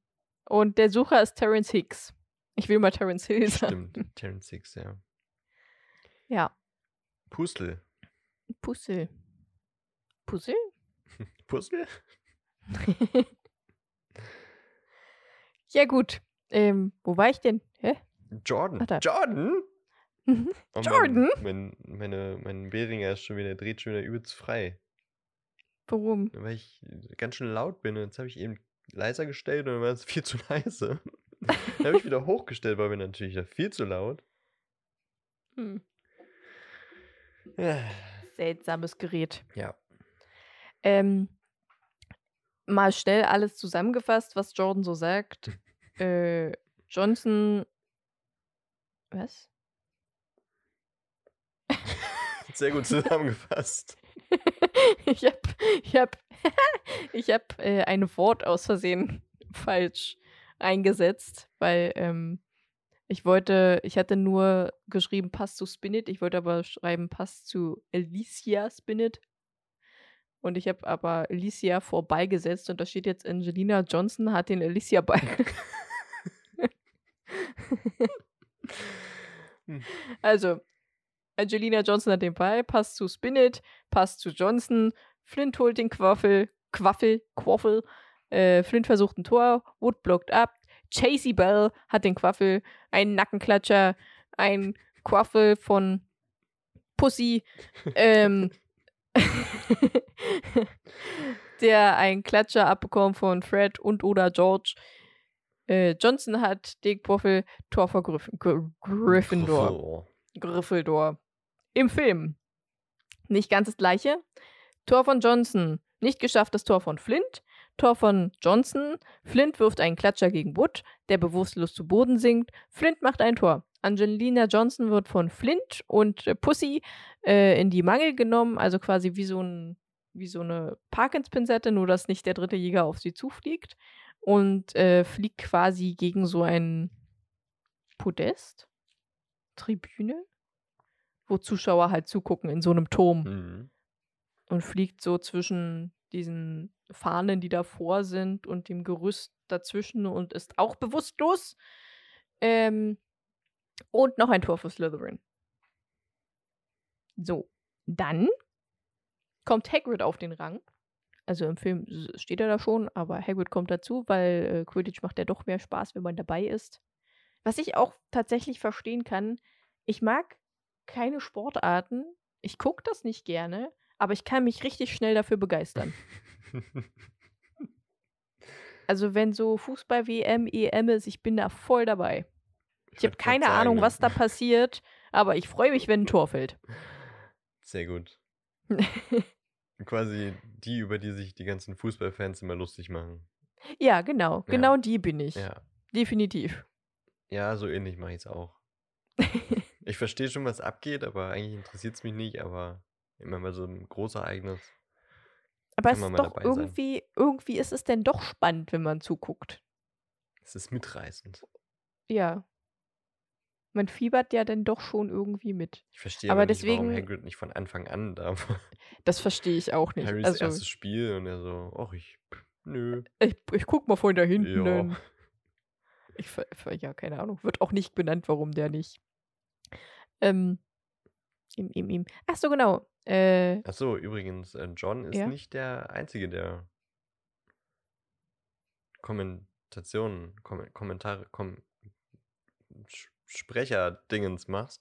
und der Sucher ist Terence Hicks. Ich will mal Terence Hill sagen. Stimmt, Terence Hicks, ja. Ja. Pustel. Puzzle. Puzzle? <laughs> Puzzle? Ja, gut. Ähm, wo war ich denn? Hä? Jordan. Ach, da. Jordan? Mhm. Oh, Jordan? Mein, mein, meine, mein Beringer ist schon wieder, dreht schon wieder übelst frei. Warum? Weil ich ganz schön laut bin und jetzt habe ich eben leiser gestellt und dann war es <laughs> viel zu leise. dann habe ich wieder hochgestellt, war mir natürlich wieder viel zu laut. Hm. Ja. Seltsames Gerät. Ja. Ähm, mal schnell alles zusammengefasst, was Jordan so sagt. <laughs> äh, Johnson. Was? Sehr gut <laughs> zusammengefasst. ich hab, ich hab, <laughs> ich hab äh, ein Wort aus Versehen falsch eingesetzt, weil ähm, ich wollte, ich hatte nur geschrieben Pass zu Spinnet, ich wollte aber schreiben Pass zu Alicia Spinnet. Und ich habe aber Alicia vorbeigesetzt und da steht jetzt Angelina Johnson hat den Alicia Ball. <laughs> Hm. Also, Angelina Johnson hat den Ball, passt zu Spinnet, passt zu Johnson, Flint holt den Quaffel, Quaffel, Quaffel, äh, Flint versucht ein Tor, Wood blockt ab, Chasey Bell hat den Quaffel, einen Nackenklatscher, ein Quaffel von Pussy, ähm, <laughs> <laughs> der einen Klatscher abbekommt von Fred und oder George. Äh, Johnson hat den Quaffel, Tor vor Gryff Gr Gryffindor. Gryffindor. Im Film. Nicht ganz das gleiche. Tor von Johnson. Nicht geschafft das Tor von Flint. Tor von Johnson. Flint wirft einen Klatscher gegen Wood, der bewusstlos zu Boden sinkt. Flint macht ein Tor. Angelina Johnson wird von Flint und äh, Pussy äh, in die Mangel genommen, also quasi wie so, ein, wie so eine Parkins-Pinsette, nur dass nicht der dritte Jäger auf sie zufliegt. Und äh, fliegt quasi gegen so ein Podest. Tribüne, wo Zuschauer halt zugucken in so einem Turm Mhm. und fliegt so zwischen diesen Fahnen, die davor sind und dem Gerüst dazwischen und ist auch bewusstlos. Ähm, und noch ein Tor für Slytherin. So, dann kommt Hagrid auf den Rang. Also im Film steht er da schon, aber Hagrid kommt dazu, weil äh, Quidditch macht ja doch mehr Spaß, wenn man dabei ist. Was ich auch tatsächlich verstehen kann, ich mag keine Sportarten. Ich gucke das nicht gerne, aber ich kann mich richtig schnell dafür begeistern. <laughs> Also wenn so Fußball-WM, EM ist, ich bin da voll dabei. Ich, habe keine sagen, Ahnung, was da passiert, aber ich freue mich, wenn ein Tor fällt. Sehr gut. <laughs> Quasi die, über die sich die ganzen Fußballfans immer lustig machen. Ja, genau. Ja. Genau die bin ich. Ja. Definitiv. Ja, so ähnlich mache ich es auch. <laughs> ich verstehe schon, was abgeht, aber eigentlich interessiert es mich nicht, aber immer mal so ein Großereignis. Aber es ist doch irgendwie, sein. irgendwie ist es denn doch spannend, wenn man zuguckt. Es ist mitreißend. Ja. Man fiebert ja dann doch schon irgendwie mit. Ich verstehe aber, aber nicht, deswegen, warum Hagrid nicht von Anfang an da <laughs> war. Das verstehe ich auch nicht. Harrys also, erstes Spiel und er so, ach, ich, nö. Ich, ich guck mal von da hinten. Ja. Ich, ja, keine Ahnung. Wird auch nicht benannt, warum der nicht. Ähm, ihm, ihm, ihm. Ach so, genau. Äh, Ach so, übrigens, äh, John ist ja? nicht der Einzige, der Kommentationen, Kom Kommentare, Kom Sprecher-Dingens macht.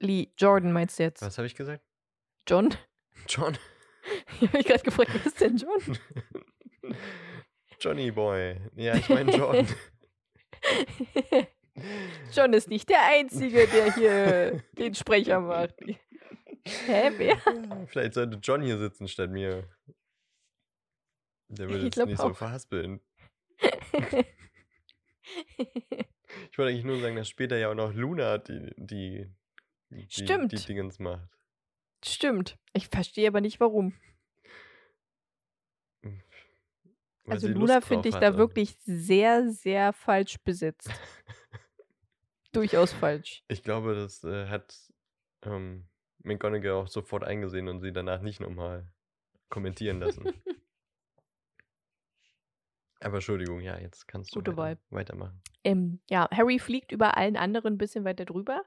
Lee, Jordan meinst du jetzt? Was habe ich gesagt? John? John? <laughs> ich habe mich gerade gefragt, was ist denn John? <laughs> Johnny Boy. Ja, ich meine John. <laughs> John ist nicht der Einzige, der hier den Sprecher macht. Hä, wer? Vielleicht sollte John hier sitzen statt mir. Der würde jetzt nicht auch. so verhaspeln. Ich wollte eigentlich nur sagen, dass später ja auch noch Luna die, die, die, Stimmt. die Dingens macht. Stimmt. Ich verstehe aber nicht, warum. Weil also Luna finde ich hatte. da wirklich sehr, sehr falsch besetzt. <laughs> Durchaus falsch. Ich glaube, das äh, hat ähm, McGonagall auch sofort eingesehen und sie danach nicht nochmal kommentieren lassen. <laughs> Aber Entschuldigung, ja, jetzt kannst du weiter, weitermachen. Ähm, ja, Harry fliegt über allen anderen ein bisschen weiter drüber,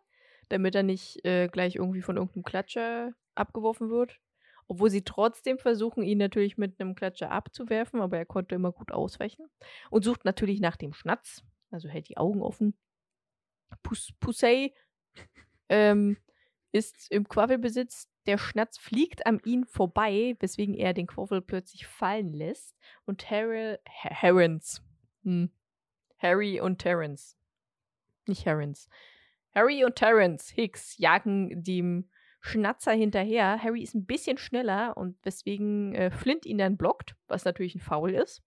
damit er nicht äh, gleich irgendwie von irgendeinem Klatscher abgeworfen wird. Obwohl sie trotzdem versuchen, ihn natürlich mit einem Klatscher abzuwerfen, aber er konnte immer gut ausweichen. Und sucht natürlich nach dem Schnatz, also hält die Augen offen. Pus ähm, ist im Quaffelbesitz. Der Schnatz fliegt an ihn vorbei, weswegen er den Quaffel plötzlich fallen lässt. Und Harry, Herons, hm. Harry und Terence, nicht Herons, Harry und Terence Hicks jagen dem Schnatzer hinterher. Harry ist ein bisschen schneller und weswegen äh, Flint ihn dann blockt, was natürlich ein Foul ist.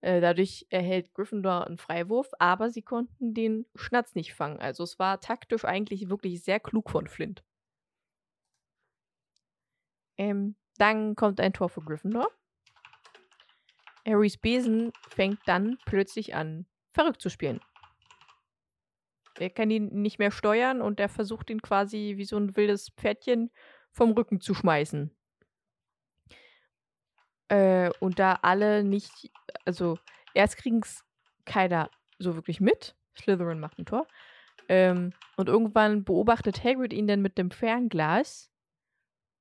Äh, dadurch erhält Gryffindor einen Freiwurf, aber sie konnten den Schnatz nicht fangen. Also es war taktisch eigentlich wirklich sehr klug von Flint. Ähm, dann kommt ein Tor für Gryffindor. Harrys Besen fängt dann plötzlich an, verrückt zu spielen. Er kann ihn nicht mehr steuern und er versucht ihn quasi wie so ein wildes Pferdchen vom Rücken zu schmeißen. Äh, und da alle nicht, also erst kriegen es keiner so wirklich mit. Slytherin macht ein Tor. Ähm, und irgendwann beobachtet Hagrid ihn dann mit dem Fernglas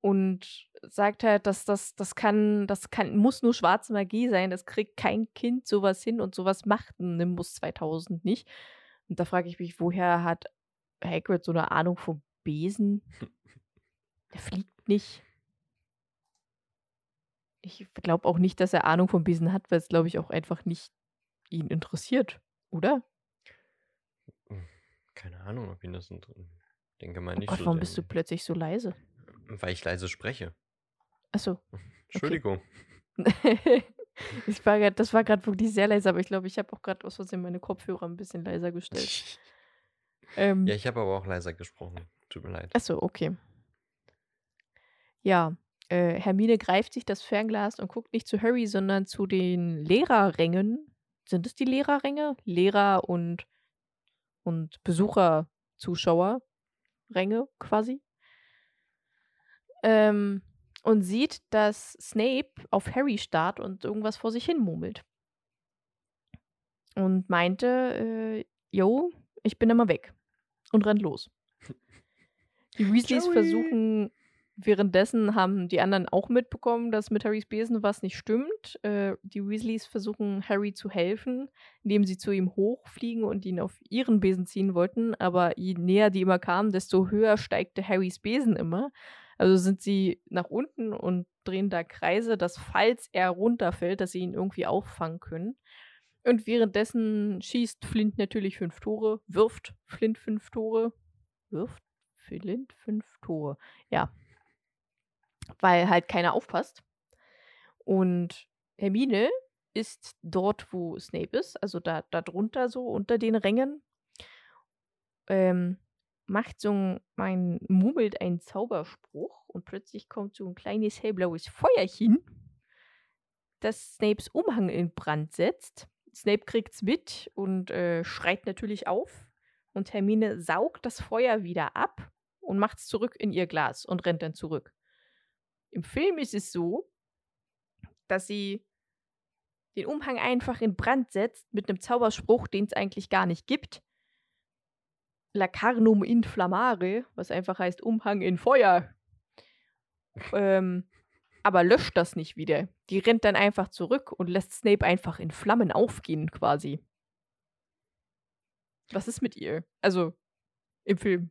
und sagt halt, dass das, das kann, das kann, muss nur schwarze Magie sein, das kriegt kein Kind sowas hin und sowas macht ein Nimbus 2000 nicht. Und da frage ich mich, woher hat Hagrid so eine Ahnung vom Besen? <laughs> Der fliegt nicht. Ich glaube auch nicht, dass er Ahnung vom Besen hat, weil es, glaube ich, auch einfach nicht ihn interessiert, oder? Hm, keine Ahnung, ob ihn das interessiert. Denke mal oh nicht Gott, so warum bist du plötzlich so leise? Weil ich leise spreche. Achso. <laughs> Entschuldigung. <laughs> ich war grad, das war gerade wirklich sehr leise, aber ich glaube, ich habe auch gerade aus Versehen meine Kopfhörer ein bisschen leiser gestellt. <laughs> ähm, ja, ich habe aber auch leiser gesprochen. Tut mir leid. Achso, okay. Ja, äh, Hermine greift sich das Fernglas und guckt nicht zu Harry, sondern zu den Lehrerrängen. Sind es die Lehrerränge? Lehrer und, und Besucher, Zuschauer, Ränge quasi. Ähm, und sieht, dass Snape auf Harry starrt und irgendwas vor sich hin murmelt. Und meinte, äh, ich bin immer weg. Und rennt los. Die Weasleys Joey. versuchen Währenddessen haben die anderen auch mitbekommen, dass mit Harrys Besen was nicht stimmt. Äh, die Weasleys versuchen Harry zu helfen, indem sie zu ihm hochfliegen und ihn auf ihren Besen ziehen wollten. Aber je näher die immer kamen, desto höher steigte Harrys Besen immer. Also sind sie nach unten und drehen da Kreise, dass falls er runterfällt, dass sie ihn irgendwie auffangen können. Und währenddessen schießt Flint natürlich fünf Tore, wirft Flint fünf Tore, wirft Flint fünf Tore. Ja. Weil halt keiner aufpasst. Und Hermine ist dort, wo Snape ist, also da, da drunter so unter den Rängen. Ähm, macht so ein, mummelt einen Zauberspruch und plötzlich kommt so ein kleines hellblaues Feuerchen, das Snapes Umhang in Brand setzt. Snape kriegt's mit und äh, schreit natürlich auf. Und Hermine saugt das Feuer wieder ab und macht's zurück in ihr Glas und rennt dann zurück. Im Film ist es so, dass sie den Umhang einfach in Brand setzt mit einem Zauberspruch, den es eigentlich gar nicht gibt. Lacarnum inflammare, was einfach heißt Umhang in Feuer. ähm, aber löscht das nicht wieder. Die rennt dann einfach zurück und lässt Snape einfach in Flammen aufgehen, quasi. Was ist mit ihr? Also, im Film.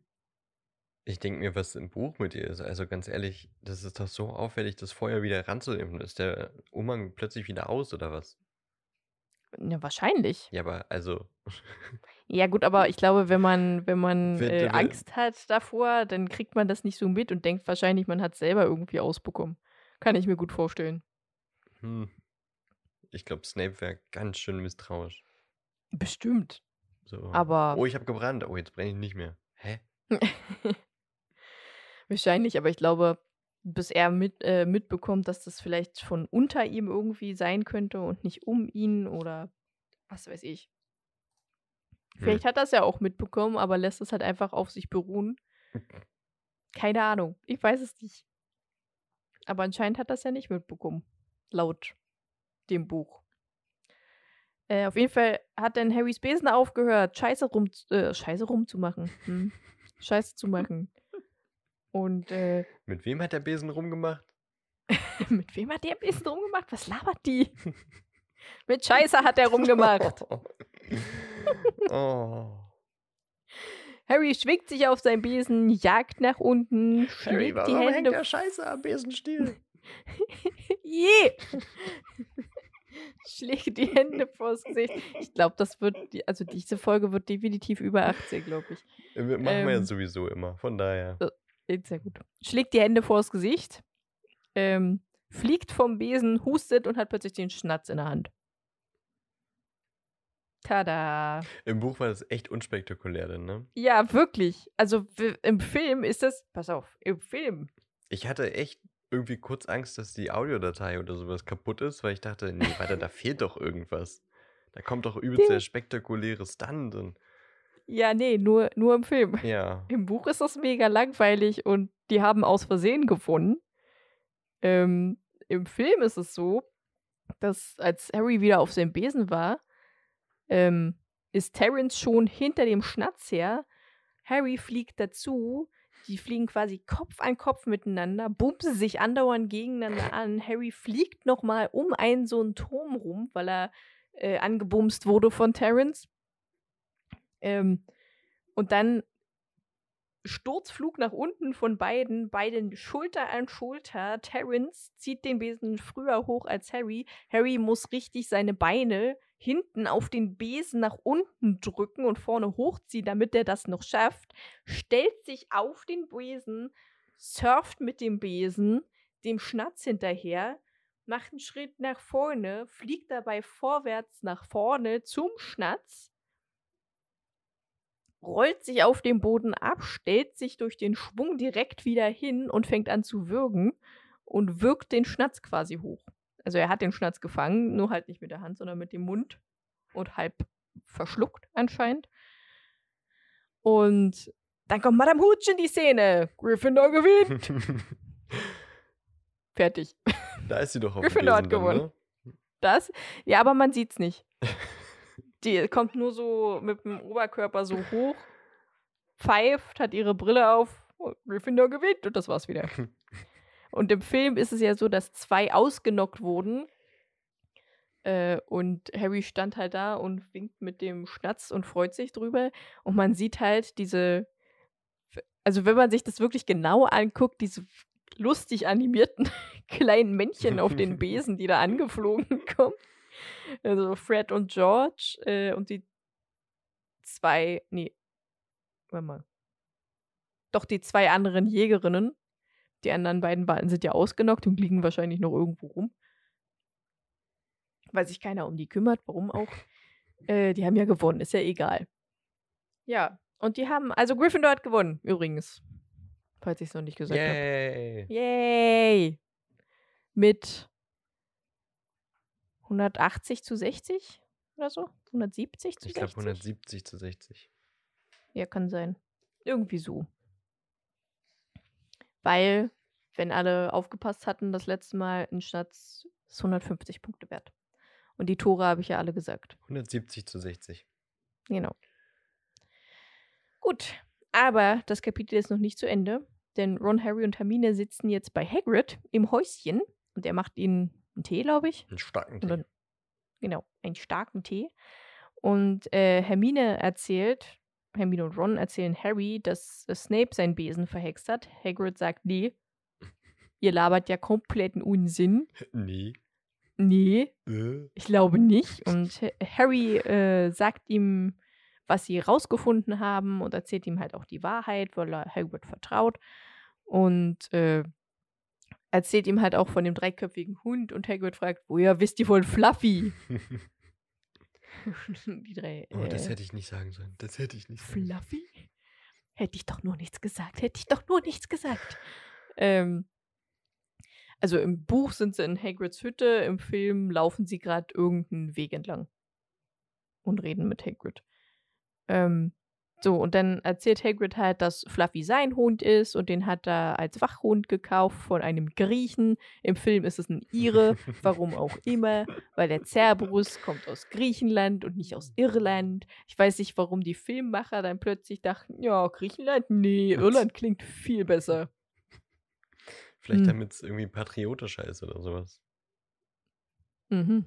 Ich denke mir, was im Buch mit ihr ist. Also ganz ehrlich, das ist doch so auffällig, das Feuer wieder ranzunehmen. Ist der Umhang plötzlich wieder aus oder was? Ja, wahrscheinlich. Ja, aber also. <laughs> Ja, gut, aber ich glaube, wenn man, wenn man äh, Angst hat davor, dann kriegt man das nicht so mit und denkt wahrscheinlich, man hat es selber irgendwie ausbekommen. Kann ich mir gut vorstellen. Hm. Ich glaube, Snape wäre ganz schön misstrauisch. Bestimmt. So. Aber. Oh, ich habe gebrannt. Oh, jetzt brenne ich nicht mehr. Hä? <laughs> Wahrscheinlich, aber ich glaube, bis er mit, äh, mitbekommt, dass das vielleicht von unter ihm irgendwie sein könnte und nicht um ihn oder was weiß ich. Vielleicht hm. hat er es ja auch mitbekommen, aber lässt es halt einfach auf sich beruhen. Keine Ahnung. Ich weiß es nicht. Aber anscheinend hat es ja nicht mitbekommen. Laut dem Buch. Äh, auf jeden Fall hat dann Harrys Besen aufgehört, Scheiße, rum, äh, Scheiße rumzumachen. Hm. <laughs> Scheiße zu machen. Und äh, Mit wem hat der Besen rumgemacht? <laughs> mit wem hat der Besen rumgemacht? Was labert die? Mit Scheiße hat er rumgemacht. <laughs> <laughs> oh. Harry schwingt sich auf sein Besen, jagt nach unten, Harry, schlägt die Hände. Hängt der Scheiße am Besenstiel. <laughs> Je! <laughs> schlägt die Hände vors Gesicht. Ich glaube, das wird, also diese Folge wird definitiv über 18, glaube ich. Machen ähm, wir ja ähm, sowieso immer, von daher. Sehr gut. Schlägt die Hände vors Gesicht, ähm, fliegt vom Besen, hustet und hat plötzlich den Schnatz in der Hand. Tada. Im Buch war das echt unspektakulär, denn, ne? Ja, wirklich. Also im Film ist das, pass auf, im Film. Ich hatte echt irgendwie kurz Angst, dass die Audiodatei oder sowas kaputt ist, weil ich dachte, nee, weiter, da <laughs> fehlt doch irgendwas. Da kommt doch übelst der spektakuläre Stunt und. Ja, nee, nur, nur im Film. Ja. Im Buch ist das mega langweilig und die haben aus Versehen gewonnen. Ähm, Im Film ist es so, dass als Harry wieder auf seinem Besen war, ähm, ist Terence schon hinter dem Schnatz her. Harry fliegt dazu. Die fliegen quasi Kopf an Kopf miteinander, bumsen sich andauernd gegeneinander an. Harry fliegt nochmal um einen so einen Turm rum, weil er äh, angebumst wurde von Terence. Ähm, und dann Sturzflug nach unten von beiden, beiden Schulter an Schulter. Terence zieht den Besen früher hoch als Harry. Harry muss richtig seine Beine hinten auf den Besen nach unten drücken und vorne hochziehen, damit er das noch schafft. Stellt sich auf den Besen, surft mit dem Besen, dem Schnatz hinterher, macht einen Schritt nach vorne, fliegt dabei vorwärts nach vorne zum Schnatz rollt sich auf dem Boden ab, stellt sich durch den Schwung direkt wieder hin und fängt an zu würgen und wirkt den Schnatz quasi hoch. Also er hat den Schnatz gefangen, nur halt nicht mit der Hand, sondern mit dem Mund und halb verschluckt anscheinend. Und dann kommt Madame Hooch in die Szene. Gryffindor gewinnt. <laughs> Fertig. Da ist sie doch auf Gryffindor hat gewonnen. ne? Das? Ja, aber man sieht's nicht. <laughs> Die kommt nur so mit dem Oberkörper so hoch, pfeift, hat ihre Brille auf, Gryffindor gewinnt und das war's wieder. <laughs> und im Film ist es ja so, dass zwei ausgenockt wurden. Äh, und Harry stand halt da und winkt mit dem Schnatz und freut sich drüber. Und man sieht halt diese, also wenn man sich das wirklich genau anguckt, diese lustig animierten <laughs> kleinen Männchen auf den Besen, die da angeflogen <laughs> kommen. Also Fred und George äh, und die zwei, nee, warte mal. Doch die zwei anderen Jägerinnen. Die anderen beiden waren, sind ja ausgenockt und liegen wahrscheinlich noch irgendwo rum. Weil sich keiner um die kümmert, warum auch. <laughs> Äh, die haben ja gewonnen, ist ja egal. Ja, und die haben, also Gryffindor hat gewonnen, übrigens. Falls ich es noch nicht gesagt habe. Yay! Yay! Mit 180 zu 60 oder so? 170 zu Ich 60? glaube 170 zu 60. Ja, kann sein. Irgendwie so. Weil, wenn alle aufgepasst hatten, das letzte Mal ein Schnatz ist 150 Punkte wert. Und die Tore habe ich ja alle gesagt. 170 zu 60. Genau. Gut, aber das Kapitel ist noch nicht zu Ende, denn Ron, Harry und Hermine sitzen jetzt bei Hagrid im Häuschen und er macht ihnen einen Tee, glaube ich. Einen starken Tee. genau, einen starken Tee. Und äh, Hermine erzählt, Hermine und Ron erzählen Harry, dass Snape seinen Besen verhext hat. Hagrid sagt, nee, ihr labert ja kompletten Unsinn. Nee. Nee, Äh. ich glaube nicht. <laughs> Und Ha- Harry äh, sagt ihm, was sie rausgefunden haben und erzählt ihm halt auch die Wahrheit, weil er Hagrid vertraut. Und äh, erzählt ihm halt auch von dem dreiköpfigen Hund und Hagrid fragt, woher wisst ihr von Fluffy? <laughs> <laughs> die drei. oh, das äh, hätte ich nicht sagen sollen. Das hätte ich nicht. Fluffy? Hätte ich doch nur nichts gesagt. Hätte ich doch nur nichts gesagt. Ähm, also im Buch sind sie in Hagrids Hütte, im Film laufen sie gerade irgendeinen Weg entlang und reden mit Hagrid. Ähm, so, und dann erzählt Hagrid halt, dass Fluffy sein Hund ist und den hat er als Wachhund gekauft von einem Griechen. Im Film ist es ein Ire, <laughs> warum auch immer, weil der Cerberus kommt aus Griechenland und nicht aus Irland. Ich weiß nicht, warum die Filmmacher dann plötzlich dachten, ja, Griechenland, nee, Irland klingt viel besser. Vielleicht Hm. damit es irgendwie patriotischer ist oder sowas. Mhm.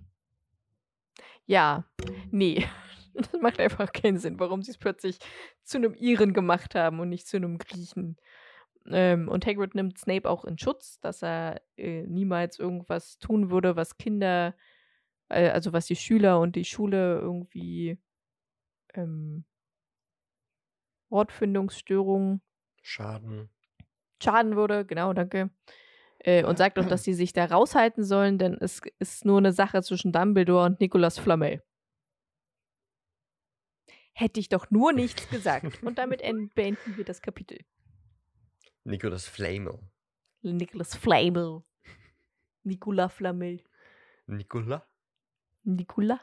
Ja, nee. <laughs> Das macht einfach keinen Sinn, warum sie es plötzlich zu einem Iren gemacht haben und nicht zu einem Griechen. Ähm, und Hagrid nimmt Snape auch in Schutz, dass er äh, niemals irgendwas tun würde, was Kinder, äh, also was die Schüler und die Schule irgendwie ähm, Wortfindungsstörungen Schaden. Schaden würde. Genau, danke. Äh, und sagt auch, dass sie sich da raushalten sollen, denn es ist nur eine Sache zwischen Dumbledore und Nicolas Flamel. Hätte ich doch nur nichts gesagt. Und damit en- <laughs> beenden wir das Kapitel. Nicolas Flamel. Nicolas Flamel. Nicolas Flamel. Nicola? Nicola.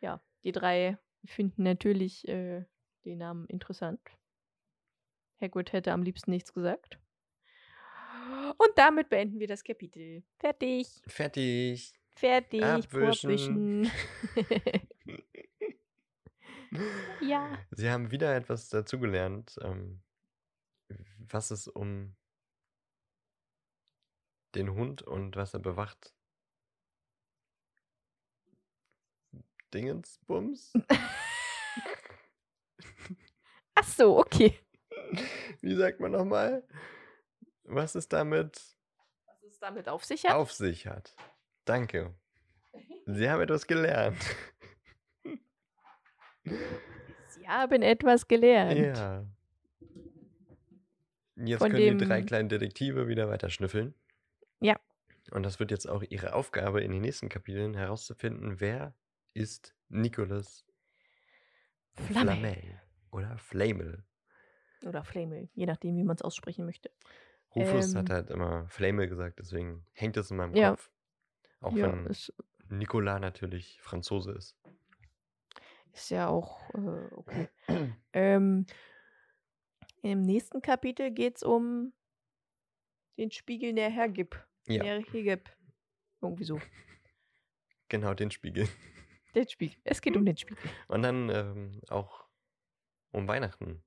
Ja, die drei finden natürlich äh, den Namen interessant. Hagrid hätte am liebsten nichts gesagt. Und damit beenden wir das Kapitel. Fertig. Fertig. Fertig. Abwischen. <laughs> Ja. Sie haben wieder etwas dazugelernt, ähm, was es um den Hund und was er bewacht. Dingensbums? <laughs> Ach so, okay. <laughs> Wie sagt man nochmal? Was es damit Was es damit auf sich hat? auf sich hat. Danke. Sie haben etwas gelernt. <laughs> Sie haben etwas gelernt. Ja. Jetzt Von können die drei kleinen Detektive wieder weiter schnüffeln. Ja. Und das wird jetzt auch ihre Aufgabe in den nächsten Kapiteln herauszufinden, wer ist Nicholas Flamme. Flamel oder Flamel. Oder Flamel, je nachdem, wie man es aussprechen möchte. Rufus hat Ähm. halt immer Flamel gesagt, deswegen hängt es in meinem Ja. Kopf. Auch ja, wenn ist, Nicolas natürlich Franzose ist. ist ja auch äh, okay. ähm, Im nächsten Kapitel geht es um den Spiegel der Hergib. Ja. Der Hergib. Irgendwie so. <laughs> Genau, den Spiegel. Den Spiegel. Es geht um den Spiegel. Und dann ähm, auch um Weihnachten.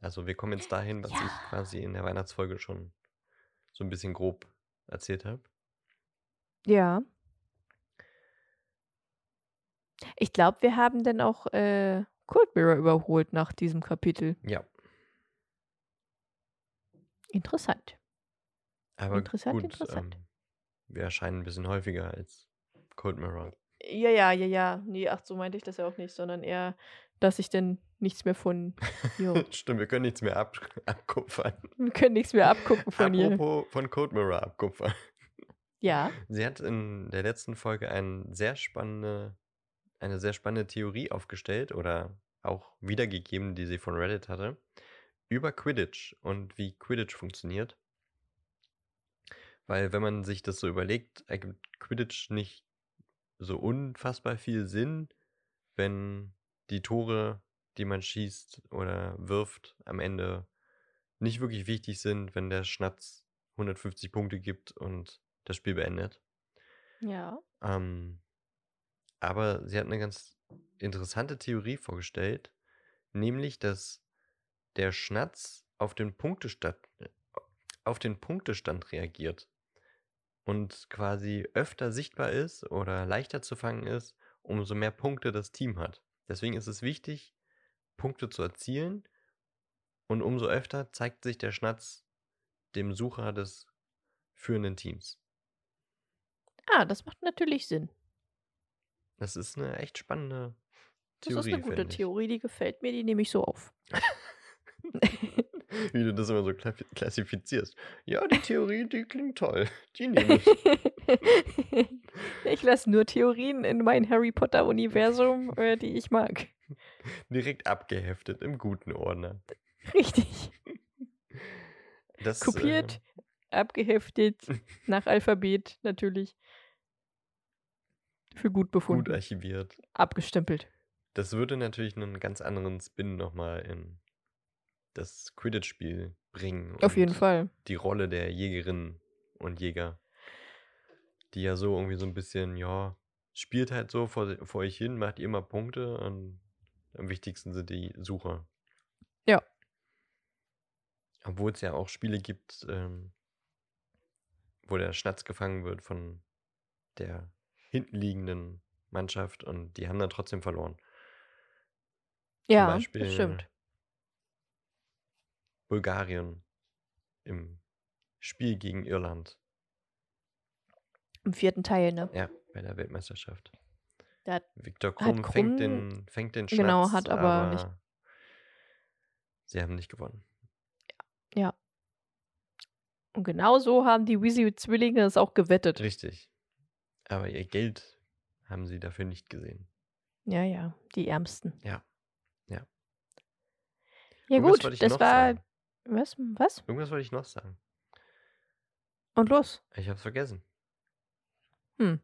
Also wir kommen jetzt dahin, was ich Ja. quasi in der Weihnachtsfolge schon so ein bisschen grob erzählt habe. Ja. Ich glaube, wir haben dann auch äh, Cold Mirror überholt nach diesem Kapitel. Ja, Interessant. Aber Interessant, gut, interessant. ähm, wir erscheinen ein bisschen häufiger als Cold Mirror. Ja, ja, ja, ja. Nee, ach, so meinte ich das ja auch nicht, sondern eher, dass ich denn nichts mehr von <laughs> Jo. Stimmt, wir können nichts mehr ab abkupfern. Wir können nichts mehr abgucken von ihr. Apropos von Cold Mirror abkupfern. Ja. Sie hat in der letzten Folge ein sehr spannende, eine sehr spannende Theorie aufgestellt oder auch wiedergegeben, die sie von Reddit hatte, über Quidditch und wie Quidditch funktioniert. Weil wenn man sich das so überlegt, ergibt Quidditch nicht so unfassbar viel Sinn, wenn die Tore, die man schießt oder wirft, am Ende nicht wirklich wichtig sind, wenn der Schnatz 150 Punkte gibt und das Spiel beendet. Ja. Ähm, aber sie hat eine ganz interessante Theorie vorgestellt, nämlich, dass der Schnatz auf den Punktestand, auf den Punktestand reagiert und quasi öfter sichtbar ist oder leichter zu fangen ist, umso mehr Punkte das Team hat. Deswegen ist es wichtig, Punkte zu erzielen und umso öfter zeigt sich der Schnatz dem Sucher des führenden Teams. Ah, das macht natürlich Sinn. Das ist eine echt spannende Das Theorie. ist eine gute. Theorie, die gefällt mir, die nehme ich so auf. <laughs> <laughs> <laughs> Wie du das immer so kla- klassifizierst. Ja, die Theorie, die klingt toll. Die nehme ich. <laughs> ich lasse nur Theorien in mein Harry Potter-Universum, <laughs> äh, die ich mag. Direkt abgeheftet im guten Ordner. Richtig. Das, Kopiert, abgeheftet, nach Alphabet natürlich. Für gut Äh, gut befunden. archiviert. Abgestempelt. Das würde natürlich einen ganz anderen Spin nochmal in das Quidditch-Spiel bringen. Auf jeden Fall. Die Rolle der Jägerinnen und Jäger, die ja so irgendwie so ein bisschen, ja, spielt halt so vor, vor euch hin, macht ihr immer Punkte und am wichtigsten sind die Sucher. Ja. Obwohl es ja auch Spiele gibt, ähm, wo der Schnatz gefangen wird von der hinten liegenden Mannschaft und die haben dann trotzdem verloren. Ja, Beispiel das stimmt. Bulgarien im Spiel gegen Irland. Im vierten Teil, ne? Ja, bei der Weltmeisterschaft. Da Viktor Krumm, Krumm- fängt, den, fängt den Schnatz, Genau, hat aber nicht- sie haben nicht gewonnen. Ja. Und genau so haben die Weasley-Zwillinge es auch gewettet. Richtig. Aber ihr Geld haben sie dafür nicht gesehen. Ja, ja, die Ärmsten. Ja. Ja. Ja Irgendwas gut, das war. sagen. Was? Was? Irgendwas wollte ich noch sagen. Und los. Ich hab's vergessen. Hm.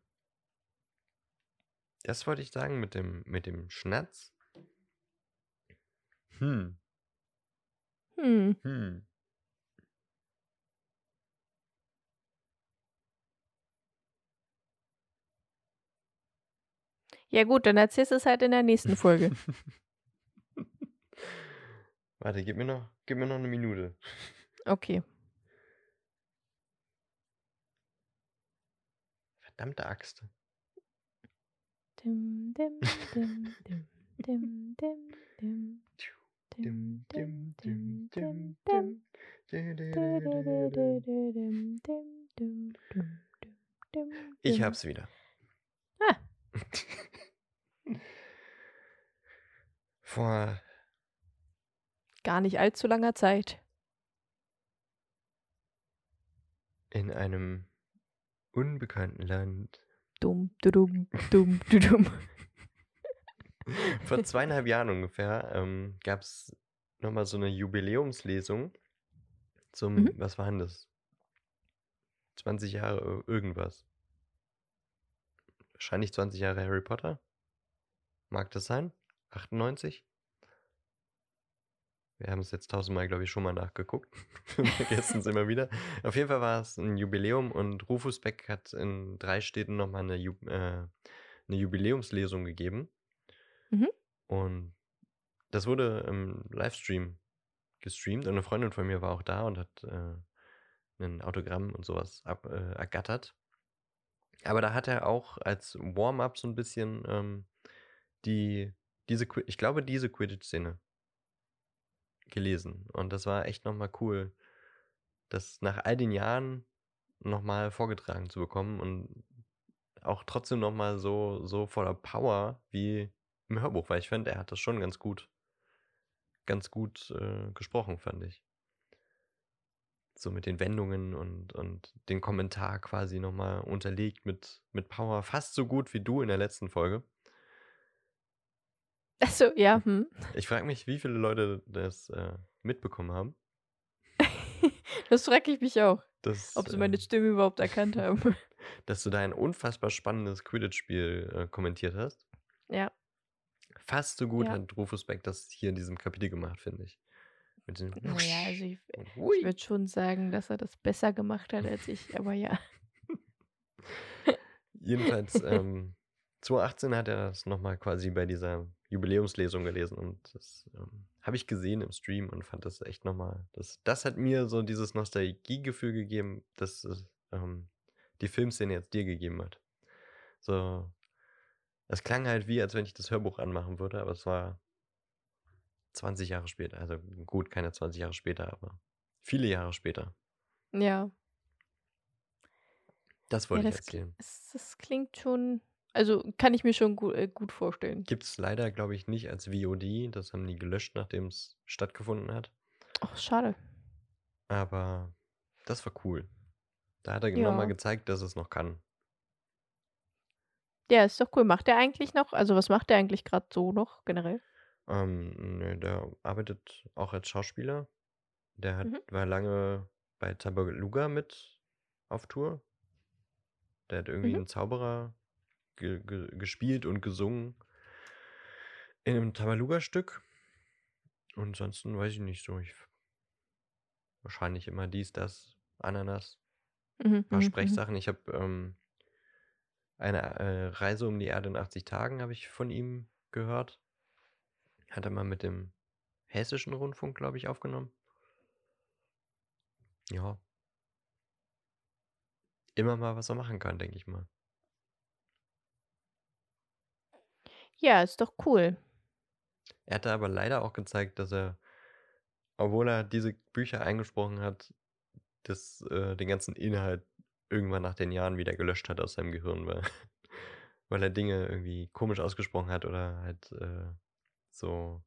Das wollte ich sagen mit dem, mit dem Schnatz. Hm, Hm. hm. Ja gut, dann erzählst du es halt in der nächsten Folge. <laughs> Warte, gib mir noch, gib mir noch eine Minute. Okay. Verdammte Axt. Dim, dim, dim, dim, dim, dim, dim. Dim, dim, dim, dim, dim. Ich hab's wieder. Ah. Vor Gar nicht allzu langer Zeit. in einem unbekannten Land. Dumm, du, dumm, dumm, <laughs> du, dumm. Vor zweieinhalb Jahren ungefähr ähm, gab es nochmal so eine Jubiläumslesung zum, Mhm. was war denn das? 20 Jahre ir- irgendwas. Wahrscheinlich 20 Jahre Harry Potter. Mag das sein? 98? Wir haben es jetzt tausendmal, glaube ich, schon mal nachgeguckt. Wir vergessen es immer wieder. Auf jeden Fall war es ein Jubiläum und Rufus Beck hat in drei Städten nochmal eine, Ju äh, eine Jubiläumslesung gegeben. Mhm. Und das wurde im Livestream gestreamt und eine Freundin von mir war auch da und hat äh, ein Autogramm und sowas ab, äh, ergattert. Aber da hat er auch als Warm-up so ein bisschen ähm, die, diese, ich glaube, diese Quidditch-Szene gelesen. Und das war echt nochmal cool, dass nach all den Jahren nochmal vorgetragen zu bekommen und auch trotzdem nochmal so, so voller Power wie im Hörbuch, weil ich finde, er hat das schon ganz gut, ganz gut äh, gesprochen, fand ich. So mit den Wendungen und, und den Kommentar quasi nochmal unterlegt mit, mit Power, fast so gut wie du in der letzten Folge. Achso, ja. Hm. Ich frage mich, wie viele Leute das äh, mitbekommen haben. <laughs> das frage ich mich auch. Dass, ob sie meine äh, Stimme überhaupt erkannt haben. <laughs> dass du da ein unfassbar spannendes Quidditch-Spiel äh, kommentiert hast. Ja. Fast so gut Ja. hat Rufus Beck das hier in diesem Kapitel gemacht, finde ich. Mit dem Naja, also ich, ich würde schon sagen, dass er das besser gemacht hat als ich, <laughs> aber ja. Jedenfalls, ähm, 2018 hat er das nochmal quasi bei dieser Jubiläumslesung gelesen und das ähm, habe ich gesehen im Stream und fand das echt nochmal. Das, das hat mir so dieses Nostalgiegefühl gegeben, dass ähm, die Filmszene jetzt dir gegeben hat. So, es klang halt wie, als wenn ich das Hörbuch anmachen würde, aber es war 20 Jahre später. Also gut, keine 20 Jahre später, aber viele Jahre später. Ja. Das ja wollte ich das, kli- erzählen. es, das klingt schon. Also kann ich mir schon gut, äh, gut vorstellen. Gibt es leider, glaube ich, nicht als VOD. Das haben die gelöscht, nachdem es stattgefunden hat. Ach, schade. Aber das war cool. Da hat er nochmal Ja. gezeigt, dass es noch kann. Ja, ist doch cool. Macht er eigentlich noch? Also, was macht er eigentlich gerade so noch generell? Ähm, ne, der arbeitet auch als Schauspieler. Der hat, Mhm. war lange bei Tabaluga mit auf Tour. Der hat irgendwie Mhm. einen Zauberer ge ge gespielt und gesungen in einem Tabaluga-Stück. Und ansonsten weiß ich nicht so. Ich, wahrscheinlich immer dies, das, Ananas. Mhm, Ein paar mhm, mhm. Sprechsachen. Ich habe ähm, eine äh, Reise um die Erde in 80 Tagen habe ich von ihm gehört. Hat er mal mit dem Hessischen Rundfunk, glaube ich, aufgenommen. Ja. Immer mal, was er machen kann, denke ich mal. Ja, ist doch cool. Er hatte aber leider auch gezeigt, dass er, obwohl er diese Bücher eingesprochen hat, das, äh, den ganzen Inhalt irgendwann nach den Jahren wieder gelöscht hat aus seinem Gehirn, weil, <laughs> weil er Dinge irgendwie komisch ausgesprochen hat oder halt äh, so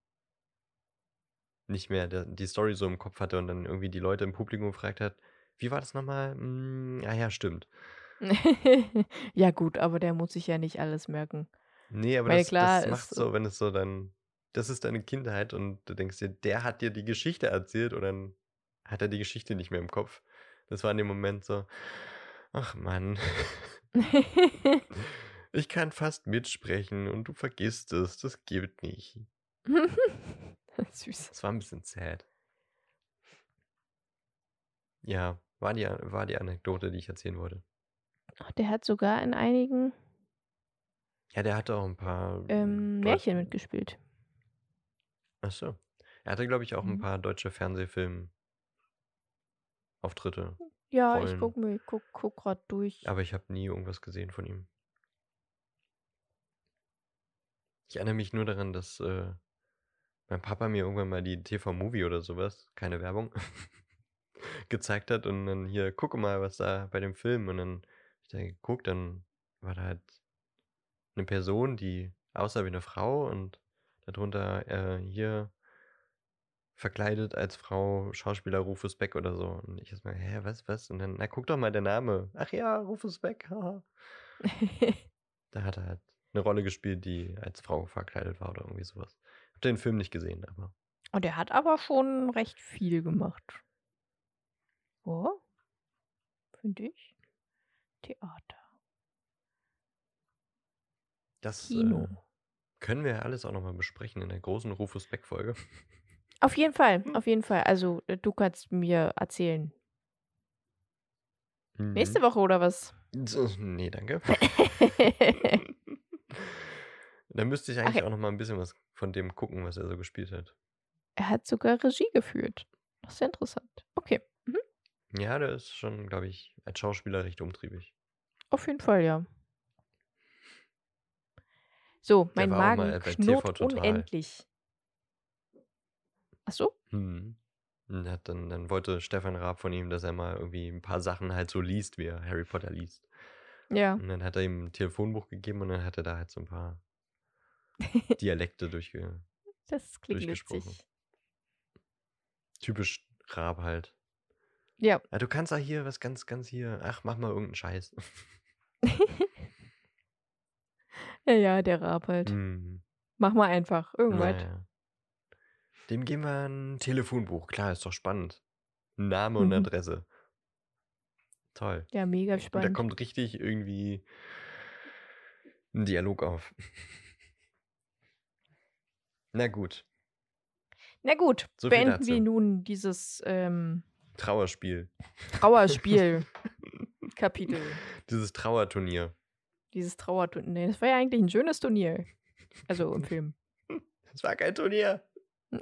nicht mehr der, die Story so im Kopf hatte und dann irgendwie die Leute im Publikum gefragt hat, wie war das nochmal? Hm, ah ja, stimmt. <laughs> ja, gut, aber der muss sich ja nicht alles merken. Nee, aber Weil das, klar, das macht so, wenn es so dann, das ist deine Kindheit und du denkst dir, der hat dir die Geschichte erzählt und dann hat er die Geschichte nicht mehr im Kopf. Das war in dem Moment so, ach Mann, <laughs> <laughs> ich kann fast mitsprechen und du vergisst es, das geht nicht. <laughs> Süß. Das war ein bisschen sad. Ja, war die, war die Anekdote, die ich erzählen wollte. Ach, Der hat sogar in einigen Ja, der hatte auch ein paar ähm, Märchen mitgespielt. Ach so. Er hatte, glaube ich, auch ein Mhm. paar deutsche Fernsehfilm-Auftritte. Ja, ich Rollen. guck mir, guck, guck grad durch. Aber ich habe nie irgendwas gesehen von ihm. Ich erinnere mich nur daran, dass äh, mein Papa mir irgendwann mal die TV-Movie oder sowas, keine Werbung, <laughs> gezeigt hat und dann hier, gucke mal, was da bei dem Film. Und dann ich da geguckt, dann war da halt eine Person, die aussah wie eine Frau und darunter äh, hier verkleidet als Frau Schauspieler Rufus Beck oder so. Und ich erstmal, hä, was, was? Und dann, na, guck doch mal der Name. Ach ja, Rufus Beck, haha. <laughs> Da hat er halt eine Rolle gespielt, die als Frau verkleidet war oder irgendwie sowas. Hab den Film nicht gesehen, aber. Und er hat aber schon recht viel gemacht. Oh, finde ich. Theater. Das Kino. Äh, können wir alles auch nochmal besprechen in der großen Rufus Beck-Folge. Auf jeden Fall, Hm. auf jeden Fall. Also, äh, du kannst mir erzählen. Nächste Mhm. Woche oder was? Nee, danke. <laughs> Dann müsste ich eigentlich Okay. auch noch mal ein bisschen was von dem gucken, was er so gespielt hat. er hat sogar Regie geführt. Das ist ja interessant. Okay. Mhm. Ja, der ist schon, glaube ich, als Schauspieler recht umtriebig. Auf jeden Fall, ja. So, mein Magen knurrt unendlich. Ach so? Hm. Hat dann, dann wollte Stefan Raab von ihm, dass er mal irgendwie ein paar Sachen halt so liest, wie er Harry Potter liest. Ja. Und dann hat er ihm ein Telefonbuch gegeben und dann hat er da halt so ein paar <laughs> Dialekte durchge Das klingt Durchgesprochen. witzig. typisch Raab halt. Ja. Ja, du kannst da hier was ganz, ganz hier. Ach, mach mal irgendeinen Scheiß. <laughs> Ja, ja, der Raab halt. Hm, Mach mal einfach. Irgendwas. naja. Dem geben wir ein Telefonbuch. Klar, ist doch spannend. Name und Mhm. Adresse. Toll. Ja, mega Und da spannend. kommt richtig irgendwie ein Dialog auf. <laughs> Na gut, Na gut, So beenden wir nun dieses ähm, Trauerspiel. Trauerspiel-Kapitel. <laughs> Dieses Trauerturnier. Dieses Trauerturnier. Nee, das war ja eigentlich ein schönes Turnier. Also im <laughs> Film. Es war kein Turnier. <laughs>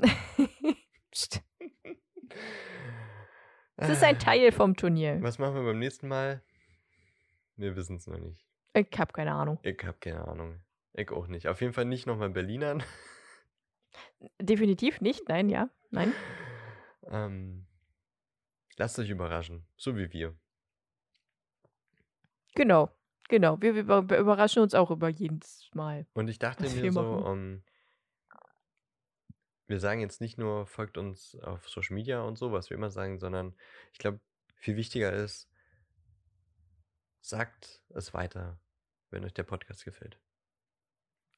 Es ist ein Teil vom Turnier. Was machen wir beim nächsten Mal? Wir wissen es noch nicht. Ich hab keine Ahnung. Ich habe keine Ahnung. Ich auch nicht. Auf jeden Fall nicht nochmal Berlinern. <laughs> Definitiv nicht. Nein, ja. Nein. Ähm, lasst euch überraschen. So wie wir. Genau. Genau. Wir, wir, überraschen uns auch über jedes Mal. Und ich dachte mir so, machen. ähm, wir sagen jetzt nicht nur, folgt uns auf Social Media und so, was wir immer sagen, sondern ich glaube, viel wichtiger ist, sagt es weiter, wenn euch der Podcast gefällt.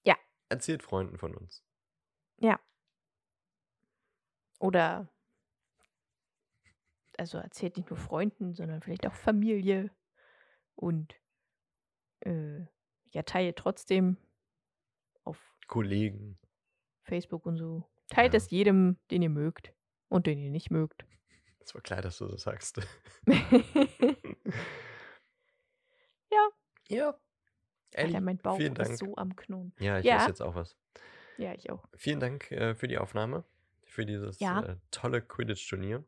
Ja. Erzählt Freunden von uns. Oder also erzählt nicht nur Freunden, sondern vielleicht auch Familie und äh, ja, teilt trotzdem auf Kollegen. Facebook und so. Teilt Ja. es jedem, den ihr mögt und den ihr nicht mögt. Es war klar, dass du das sagst. <laughs> ja. Elli, Alter, mein Bauch vielen Dank. ist so am Knurren. Ja, ich Ja. esse jetzt auch was. Ja, ich auch. Vielen Dank äh, für die Aufnahme, für dieses Ja. äh, tolle Quidditch-Turnier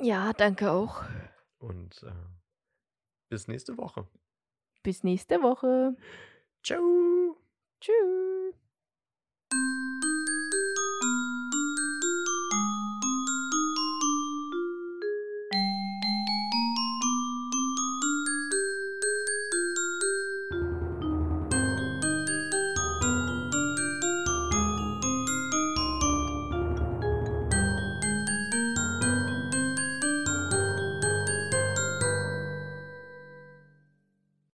Ja, danke auch. und äh, bis nächste Woche. Bis nächste Woche. Ciao! Tschüss.